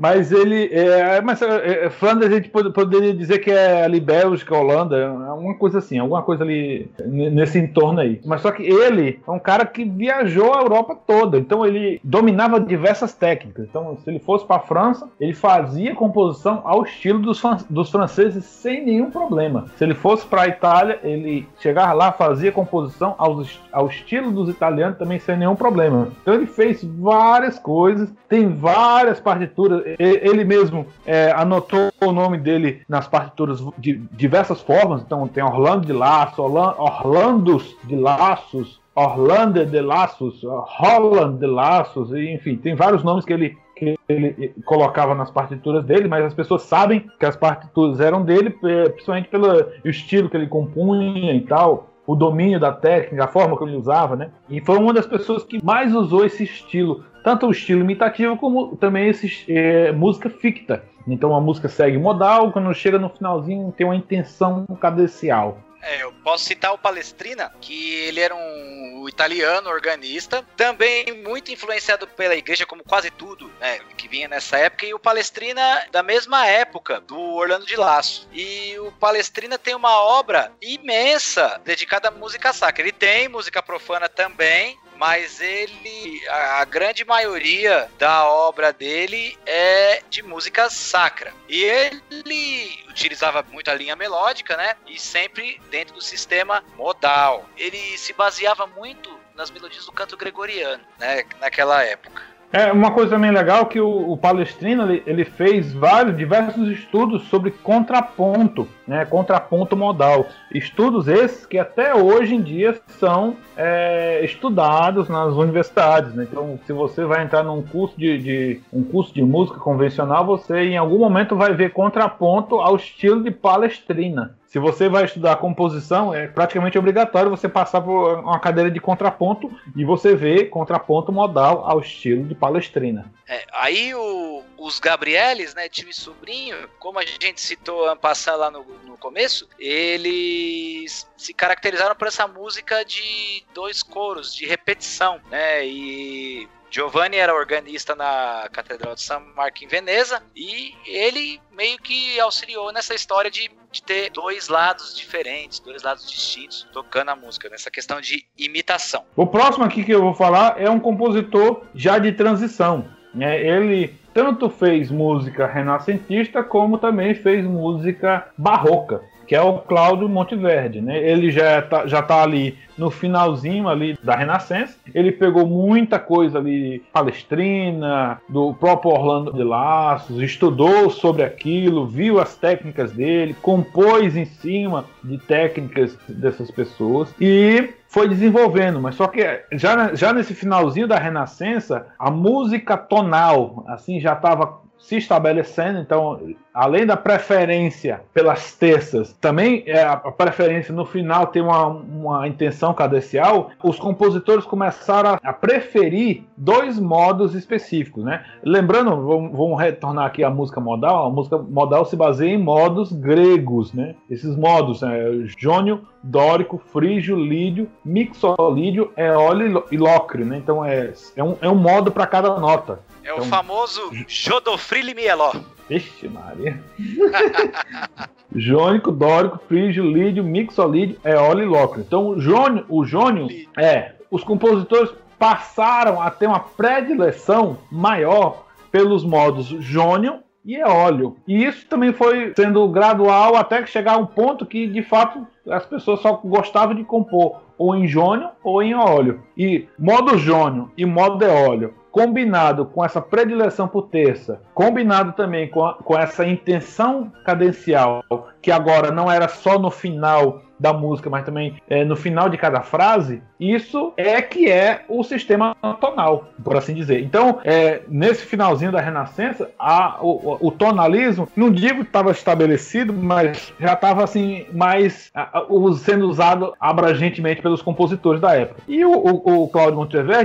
mas ele. É, mas é, é, Flandres a gente poderia dizer que é ali Bélgica, Holanda, alguma coisa assim, alguma coisa ali nesse entorno aí. Mas só que ele é um cara que viajou a Europa toda, então ele dominava diversas técnicas. Então, se ele fosse para a França, ele fazia composição ao estilo dos, dos franceses sem nenhum problema. Se ele fosse para a Itália, ele chegava lá, fazia composição ao, ao estilo dos italianos também sem nenhum problema. Então, ele fez várias coisas, tem várias partituras ele mesmo é, anotou o nome dele nas partituras de diversas formas. Então tem Orlando de Laço, Orlandos de Laços, Orlando de Laços, Holland de Laços, enfim, tem vários nomes que ele, que ele colocava nas partituras dele, mas as pessoas sabem que as partituras eram dele, é, principalmente pelo estilo que ele compunha e tal o domínio da técnica, a forma como ele usava, né? E foi uma das pessoas que mais usou esse estilo tanto o estilo imitativo como também esse, é, música ficta. Então a música segue modal, quando chega no finalzinho tem uma intenção cadencial. É, eu posso citar o Palestrina, que ele era um italiano organista, também muito influenciado pela igreja, como quase tudo né, que vinha nessa época, e o Palestrina da mesma época, do Orlando de Laço. E o Palestrina tem uma obra imensa dedicada à música sacra. Ele tem música profana também, mas ele, a, grande maioria da obra dele é de música sacra. E ele utilizava muito a linha melódica, né? E sempre dentro do sistema modal. Ele se baseava muito nas melodias do canto gregoriano, né? Naquela época. É uma coisa também legal que o, o ele, ele, fez vários diversos estudos sobre contraponto, né, contraponto modal. Estudos esses que até hoje em dia são é, estudados nas universidades. Né? Então, se você vai entrar num curso de, de, um curso de música convencional, você em algum momento vai ver contraponto ao estilo de Palestrina. Se você vai estudar composição, é praticamente obrigatório você passar por uma cadeira de contraponto e você vê contraponto modal ao estilo de Palestrina. É, aí o, os Gabrieles, né, time sobrinho, como a gente citou passar lá no, no começo, eles se caracterizaram por essa música de dois coros, de repetição, né? E Giovanni era organista na Catedral de San Marco em Veneza e ele meio que auxiliou nessa história de, de, ter dois lados diferentes, dois lados distintos tocando a música, nessa questão de imitação. O próximo aqui que eu vou falar é um compositor já de transição. Né? Ele tanto fez música renascentista como também fez música barroca que é o Cláudio Monteverde, né? Ele já tá, já tá ali no finalzinho ali da Renascença. Ele pegou muita coisa ali, palestrina, do próprio Orlando de Laços, estudou sobre aquilo, viu as técnicas dele, compôs em cima de técnicas dessas pessoas e foi desenvolvendo, mas só que já, já nesse finalzinho da Renascença, a música tonal assim já estava se estabelecendo, então, além da preferência pelas terças, também é a preferência no final tem uma, uma intenção cadencial, os compositores começaram a preferir dois modos específicos, né? Lembrando, vamos, retornar aqui à música modal, a música modal se baseia em modos gregos, né? Esses modos, é, jônio, dórico, frígio, lídio, mixolídio, eólio e locre, né? Então é, é, um, é um modo para cada nota. É então, o famoso Jodofrile Mieló. Vixe, Maria. Jônico, dórico, frígio, lídio, mixolídio, eólio e locre. Então o jônio, o jônio é, os compositores passaram a ter uma predileção maior pelos modos jônio e eólio. E isso também foi sendo gradual até que chegar a um ponto que, de fato, as pessoas só gostavam de compor ou em jônio ou em óleo. E modo jônio e modo eólio combinado com essa predileção por terça, combinado também com, a, com essa intenção cadencial, que agora não era só no final da música, mas também é, no final de cada frase, isso é que é o sistema tonal, por assim dizer. Então, é, nesse finalzinho da Renascença, a, o, o, tonalismo, não digo que estava estabelecido, mas já estava assim mais a, sendo usado abrangentemente pelos compositores da época. E o, o, o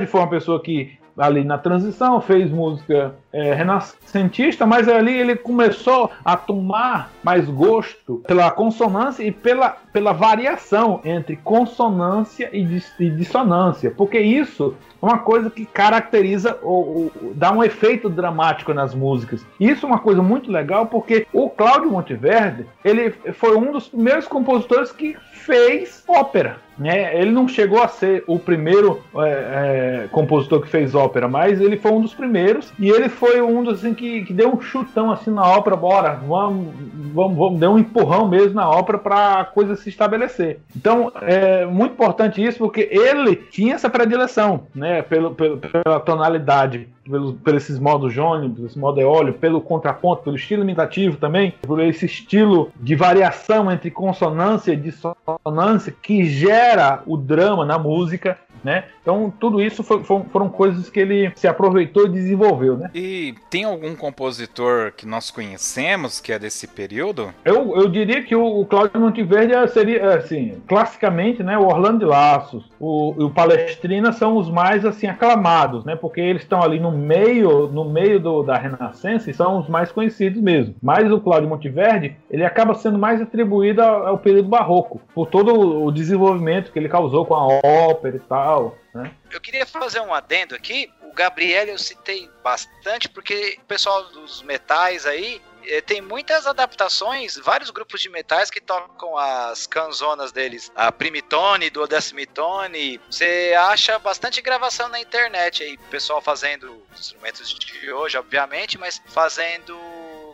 foi uma pessoa que ali na transição, fez música é, renascentista, mas ali ele começou a tomar mais gosto pela consonância e pela, pela variação entre consonância e, e dissonância, porque isso é uma coisa que caracteriza ou, ou, dá um efeito dramático nas músicas. Isso é uma coisa muito legal porque o Cláudio Monteverde ele foi um dos primeiros compositores que fez ópera. Né? Ele não chegou a ser o primeiro é, é, compositor que fez ópera, mas ele foi um dos primeiros e ele foi um dos assim, que, que deu um chutão assim na ópera, bora, vamos, vamos, vamos deu um empurrão mesmo na ópera para a coisa se estabelecer. Então é muito importante isso porque ele tinha essa predileção, né, pelo, pelo pela tonalidade pelos, por esses modos jônicos, esse modo eólio, pelo contraponto, pelo estilo imitativo também, por esse estilo de variação entre consonância e dissonância que gera o drama na música né? Então tudo isso foi, foram coisas que ele se aproveitou e desenvolveu, né? E tem algum compositor que nós conhecemos que é desse período? Eu, eu diria que o, o Cláudio Monteverde seria, assim, classicamente, né, o Orlando de Laços, o, o Palestrina são os mais, assim, aclamados, né? Porque eles estão ali no meio, no meio do, da Renascença e são os mais conhecidos mesmo. Mas o Cláudio Monteverde, ele acaba sendo mais atribuído ao, ao período barroco, por todo o desenvolvimento que ele causou com a ópera e tal, né? Eu queria fazer um adendo aqui. O Gabriel eu citei bastante porque o pessoal dos metais aí tem muitas adaptações, vários grupos de metais que tocam as canzonas deles, a primitone, duodecimitone. Você acha bastante gravação na internet aí, pessoal fazendo instrumentos de hoje, obviamente, mas fazendo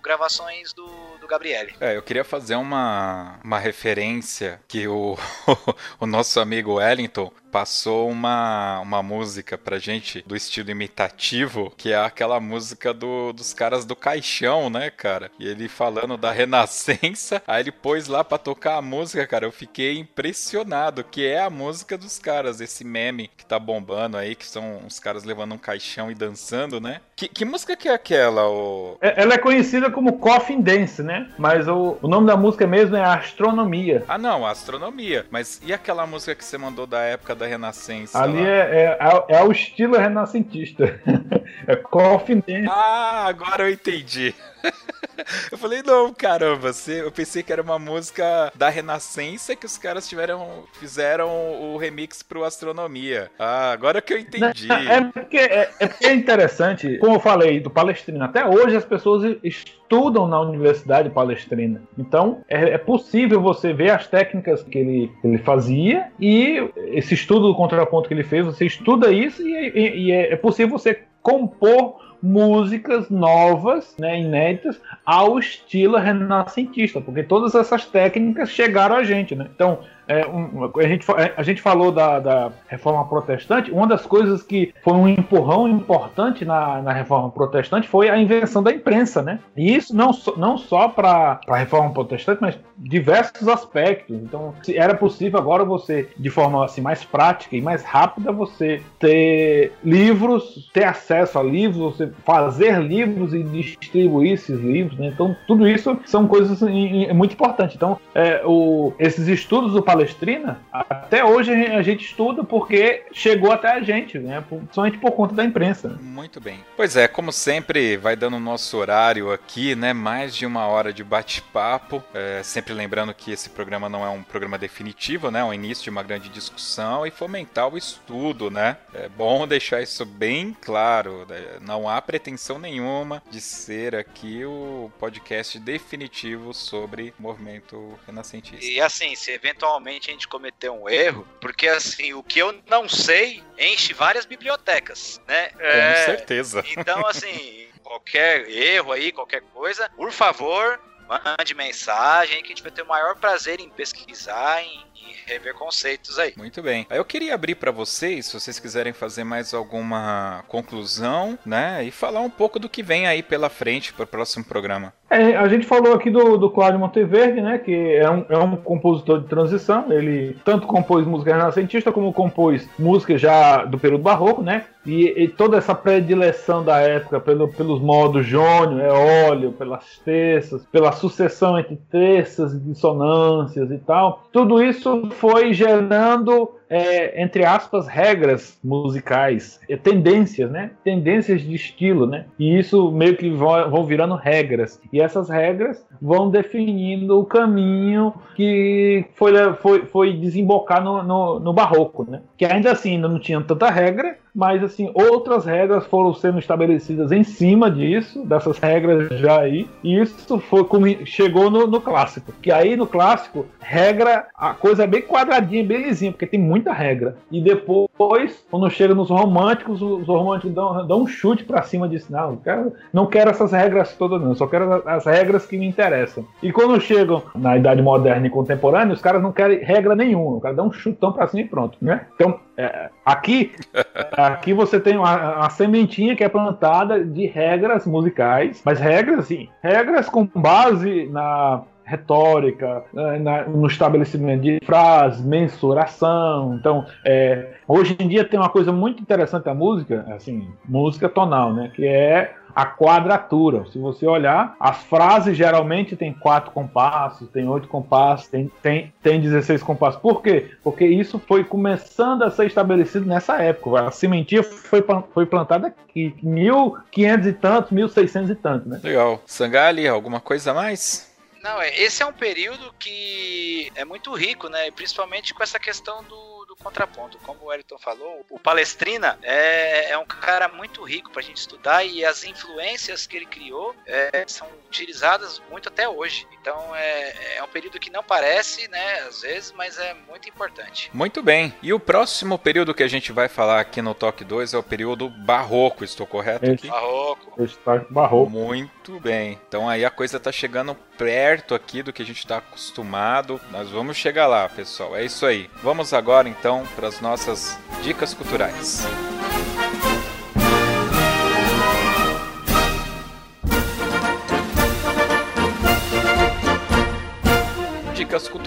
gravações do do Gabriele. É, eu queria fazer uma, uma referência que o, o nosso amigo Wellington passou uma, uma música pra gente do estilo imitativo, que é aquela música do, dos caras do caixão, né, cara? E ele falando da renascença, aí ele pôs lá pra tocar a música, cara. Eu fiquei impressionado, que é a música dos caras, esse meme que tá bombando aí, que são os caras levando um caixão e dançando, né? Que, que música que é aquela? O... É, ela é conhecida como Coffin Dance, né? Mas o, o nome da música mesmo é Astronomia. Ah, não, Astronomia. Mas e aquela música que você mandou da época da Renascença. Ali é, é, é, o estilo renascentista. é Coffin Ah, agora eu entendi. Eu falei, não, caramba, eu pensei que era uma música da Renascença que os caras tiveram, fizeram o remix pro Astronomia. Ah, agora que eu entendi. É porque é, é, é interessante, como eu falei, do Palestrina. Até hoje as pessoas estudam na Universidade Palestrina. Então, é, é possível você ver as técnicas que ele, ele fazia e esse estudo do contraponto que ele fez, você estuda isso e, e, e é, é possível você compor músicas novas, né, inéditas, ao estilo renascentista, porque todas essas técnicas chegaram a gente, né? Então, é, um, a, gente, a gente falou da, da, reforma protestante, uma das coisas que foi um empurrão importante na, na reforma protestante foi a invenção da imprensa, né? E isso não, não só para a reforma protestante, mas diversos aspectos. Então, era possível agora você, de forma assim, mais prática e mais rápida, você ter livros, ter acesso a livros, você fazer livros e distribuir esses livros, né? Então, tudo isso são coisas assim, muito importantes. Então, é, o, esses estudos do Palestrina, até hoje a gente estuda porque chegou até a gente, né? Somente por conta da imprensa. Muito bem. Pois é, como sempre, vai dando o nosso horário aqui, né? Mais de uma hora de bate-papo. É, sempre lembrando que esse programa não é um programa definitivo, né? É um início de uma grande discussão e fomentar o estudo, né? É bom deixar isso bem claro. Né? Não há pretensão nenhuma de ser aqui o podcast definitivo sobre o movimento renascentista. E assim, se eventualmente realmente a gente cometeu um erro, porque assim, o que eu não sei enche várias bibliotecas, né? Com é, certeza. Então, assim, qualquer erro aí, qualquer coisa, por favor, mande mensagem que a gente vai ter o maior prazer em pesquisar, em, rever conceitos aí. Muito bem. Eu queria abrir para vocês, se vocês quiserem fazer mais alguma conclusão, né, e falar um pouco do que vem aí pela frente para o próximo programa. É, a gente falou aqui do, do Cláudio Monteverde, né, que é um, é um compositor de transição. Ele tanto compôs música renascentista como compôs música já do período barroco, né? E, e, toda essa predileção da época pelo, pelos modos jônio, eólio, pelas terças, pela sucessão entre terças e dissonâncias e tal, tudo isso foi gerando é, entre aspas, regras musicais, é, tendências, né? Tendências de estilo, né? E isso meio que vão, vão virando regras. E essas regras vão definindo o caminho que foi, foi, foi desembocar no, no, no barroco, né? Que ainda assim ainda não tinha tanta regra, mas assim outras regras foram sendo estabelecidas em cima disso, dessas regras já aí, e isso foi como chegou no, no clássico. Que aí no clássico, regra, a coisa é bem quadradinha, bem lisinha, porque tem muita regra. E depois, quando chega nos românticos, os românticos dão, dão um chute para cima disso. Não, quero, não quero essas regras todas, não, só quero as regras que me interessam. E quando chegam na idade moderna e contemporânea, os caras não querem regra nenhuma, o cara dá um chutão para cima e pronto, né? Então, é, aqui, aqui você tem uma, uma, sementinha que é plantada de regras musicais, mas regras, assim, regras com base na retórica, né, no estabelecimento de frases, mensuração. Então, é, hoje em dia tem uma coisa muito interessante da música, assim, música tonal, né? Que é a quadratura. Se você olhar, as frases geralmente tem quatro compassos, tem oito compassos, tem, tem, tem 16 compassos. Por quê? Porque isso foi começando a ser estabelecido nessa época. A sementinha foi, foi plantada aqui, 1500 e tantos, 1600 e tantos, né? Legal. Sangali, alguma coisa a mais? Não, é, esse é um período que é muito rico, né? Principalmente com essa questão do contraponto. Como o Elton falou, o Palestrina é, é um cara muito rico para a gente estudar e as influências que ele criou é, são utilizadas muito até hoje. Então é, é um período que não parece, né, às vezes, mas é muito importante. Muito bem. E o próximo período que a gente vai falar aqui no Toque 2 é o período barroco, estou correto aqui? Barroco. Está barroco. Muito bem. Então aí a coisa está chegando perto aqui do que a gente está acostumado. Nós vamos chegar lá, pessoal. É isso aí. Vamos agora então para as nossas dicas culturais. dicas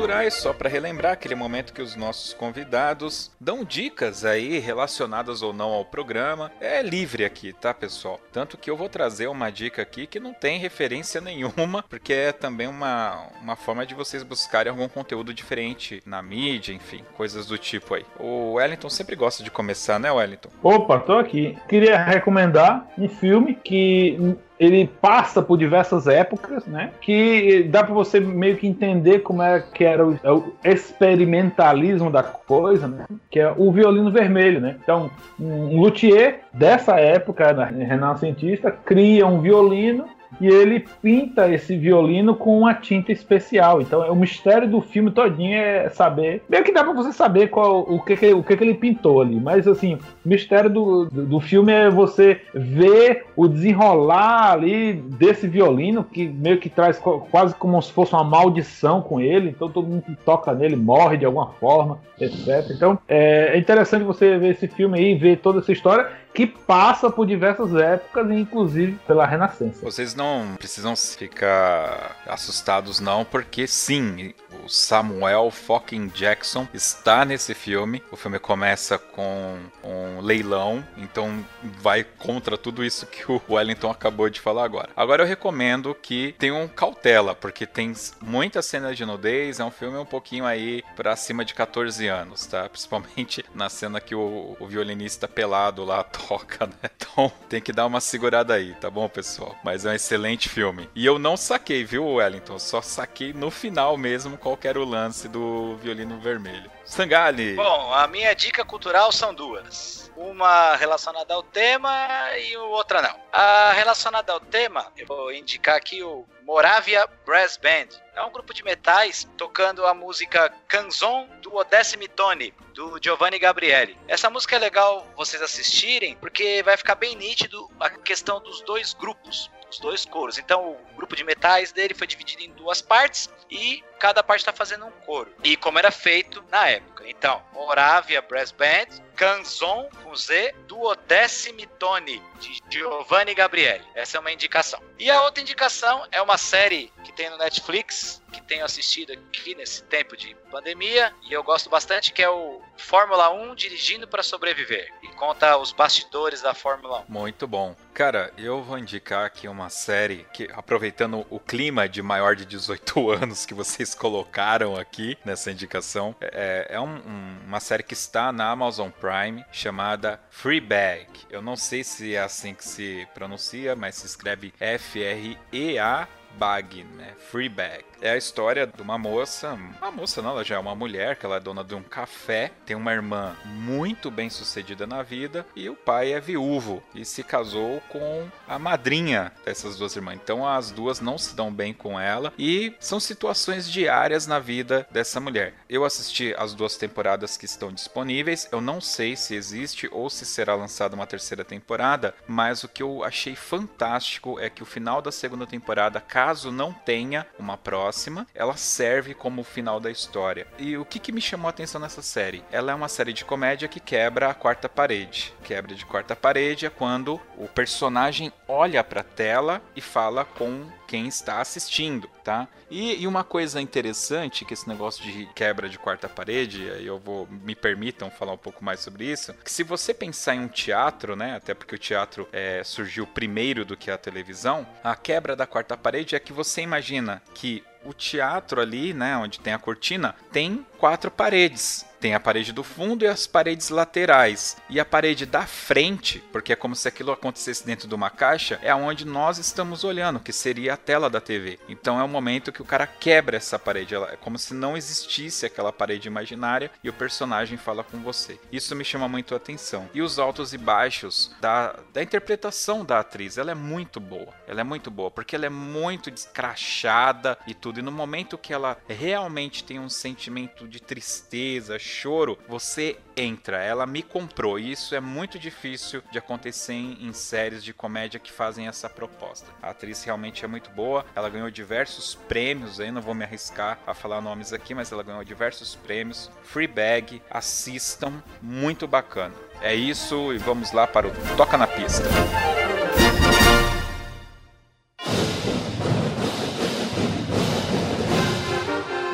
culturais, só para relembrar aquele momento que os nossos convidados dão dicas aí relacionadas ou não ao programa. É livre aqui, tá, pessoal? Tanto que eu vou trazer uma dica aqui que não tem referência nenhuma, porque é também uma, uma forma de vocês buscarem algum conteúdo diferente na mídia, enfim, coisas do tipo aí. O Wellington sempre gosta de começar, né, Wellington? Opa, tô aqui. Queria recomendar um filme que ele passa por diversas épocas, né? Que dá para você meio que entender como é que era o, é o, experimentalismo da coisa, né? Que é o violino vermelho, né? Então, um luthier dessa época, né, renascentista, cria um violino e ele pinta esse violino com uma tinta especial. Então, é o mistério do filme todinho é saber. Meio que dá para você saber qual o que, que o que, que, ele pintou ali. Mas assim, o mistério do, do, do, filme é você ver o desenrolar ali desse violino que meio que traz quase como se fosse uma maldição com ele. Então todo mundo que toca nele morre de alguma forma, etc. Então é, é interessante você ver esse filme aí, ver toda essa história que passa por diversas épocas, inclusive pela Renascença. Vocês não precisam ficar assustados não, porque sim, o Samuel fucking Jackson está nesse filme. O filme começa com um leilão, então vai contra tudo isso que o Wellington acabou de falar agora. Agora eu recomendo que tenham cautela, porque tem muitas cenas de nudez, é um filme um pouquinho aí para cima de 14 anos, tá? Principalmente na cena que o, o violinista pelado lá toca, né? Então tem que dar uma segurada aí, tá bom, pessoal? Mas é um excelente filme. E eu não saquei, viu, Wellington? Só saquei no final mesmo qual era o lance do violino vermelho. Sangali! Bom, a minha dica cultural são duas. Uma relacionada ao tema e outra não. A relacionada ao tema, eu vou indicar aqui o Moravia Brass Band. É um grupo de metais tocando a música Canzon do Odessimi Tone, do Giovanni Gabriele. Essa música é legal vocês assistirem porque vai ficar bem nítido a questão dos dois grupos os dois coros. Então o grupo de metais dele foi dividido em duas partes e cada parte está fazendo um coro. E como era feito na época. Então, Moravia Brass Band, Canzon com Z, Duodecimi Tone, de Giovanni Gabriele. Essa é uma indicação. E a outra indicação é uma série que tem no Netflix, que tenho assistido aqui nesse tempo de pandemia, e eu gosto bastante, que é o Fórmula 1 Dirigindo para Sobreviver. E conta os bastidores da Fórmula 1. Muito bom. Cara, eu vou indicar aqui uma série que, aproveitando o clima de maior de 18 anos que vocês colocaram aqui nessa indicação, é, é um, um, uma série que está na Amazon Prime chamada Freebag. Eu não sei se é assim que se pronuncia, mas se escreve F-R-E-A bag, né? Free bag. É a história de uma moça, uma moça não, ela já é uma mulher, que ela é dona de um café, tem uma irmã muito bem sucedida na vida e o pai é viúvo e se casou com a madrinha dessas duas irmãs. Então as duas não se dão bem com ela e são situações diárias na vida dessa mulher. Eu assisti as duas temporadas que estão disponíveis, eu não sei se existe ou se será lançada uma terceira temporada, mas o que eu achei fantástico é que o final da segunda temporada, caso não tenha uma próxima, ela serve como o final da história. E o que, que me chamou a atenção nessa série? Ela é uma série de comédia que quebra a quarta parede. Quebra de quarta parede é quando o personagem olha para a tela e fala com quem está assistindo, tá? E, e, uma coisa interessante que esse negócio de quebra de quarta parede, aí eu vou me permitam falar um pouco mais sobre isso, que se você pensar em um teatro, né, até porque o teatro é, surgiu primeiro do que a televisão, a quebra da quarta parede é que você imagina que o teatro ali, né, onde tem a cortina, tem quatro paredes. Tem a parede do fundo e as paredes laterais. E a parede da frente, porque é como se aquilo acontecesse dentro de uma caixa, é onde nós estamos olhando, que seria a tela da TV. Então é o momento que o cara quebra essa parede. é como se não existisse aquela parede imaginária e o personagem fala com você. Isso me chama muito a atenção. E os altos e baixos da, da interpretação da atriz, ela é muito boa. Ela é muito boa, porque ela é muito descrachada e tudo. E no momento que ela realmente tem um sentimento de tristeza, choro, você entra. Ela me comprou. E isso é muito difícil de acontecer em, em séries de comédia que fazem essa proposta. A atriz realmente é muito boa. Ela ganhou diversos prêmios. Aí não vou me arriscar a falar nomes aqui, mas ela ganhou diversos prêmios. Free Bag, assistam, muito bacana. É isso e vamos lá para o Toca na Pista.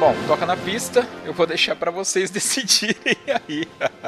Bom, toca na pista, eu vou deixar para vocês decidirem aí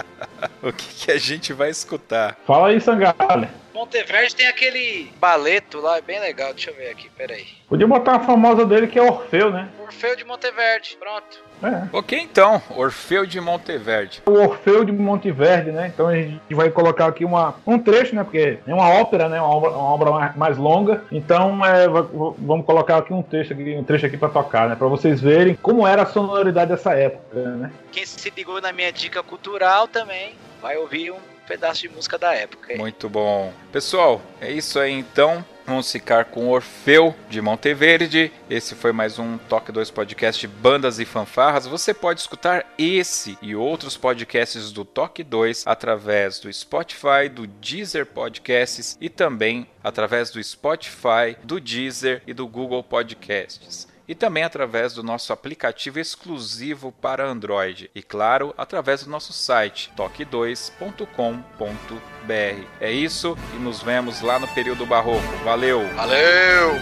o que, que, a gente vai escutar. Fala aí, Sangale. Monteverde tem aquele baleto lá, é bem legal. Deixa eu ver aqui, peraí. Podia botar a famosa dele que é Orfeu, né? Orfeu de Monteverde, pronto. É. Ok, então, Orfeu de Monteverde. O Orfeu de Monteverde, né? Então a gente vai colocar aqui uma, um trecho, né? Porque é uma ópera, né? Uma obra, uma obra mais, mais longa. Então é, vamos colocar aqui um trecho aqui, um trecho aqui para tocar, né? Para vocês verem como era a sonoridade dessa época, né? Quem se ligou na minha dica cultural também vai ouvir um pedaço de música da época. Muito bom. Pessoal, é isso aí então. Vamos ficar com Orfeu de Monteverde. Esse foi mais um Toque 2 Podcast Bandas e Fanfarras. Você pode escutar esse e outros podcasts do Toque 2 através do Spotify, do Deezer Podcasts e também através do Spotify, do Deezer e do Google Podcasts e também através do nosso aplicativo exclusivo para Android e, claro, através do nosso site toque2.com.br. É isso e nos vemos lá no período barroco. Valeu! Valeu!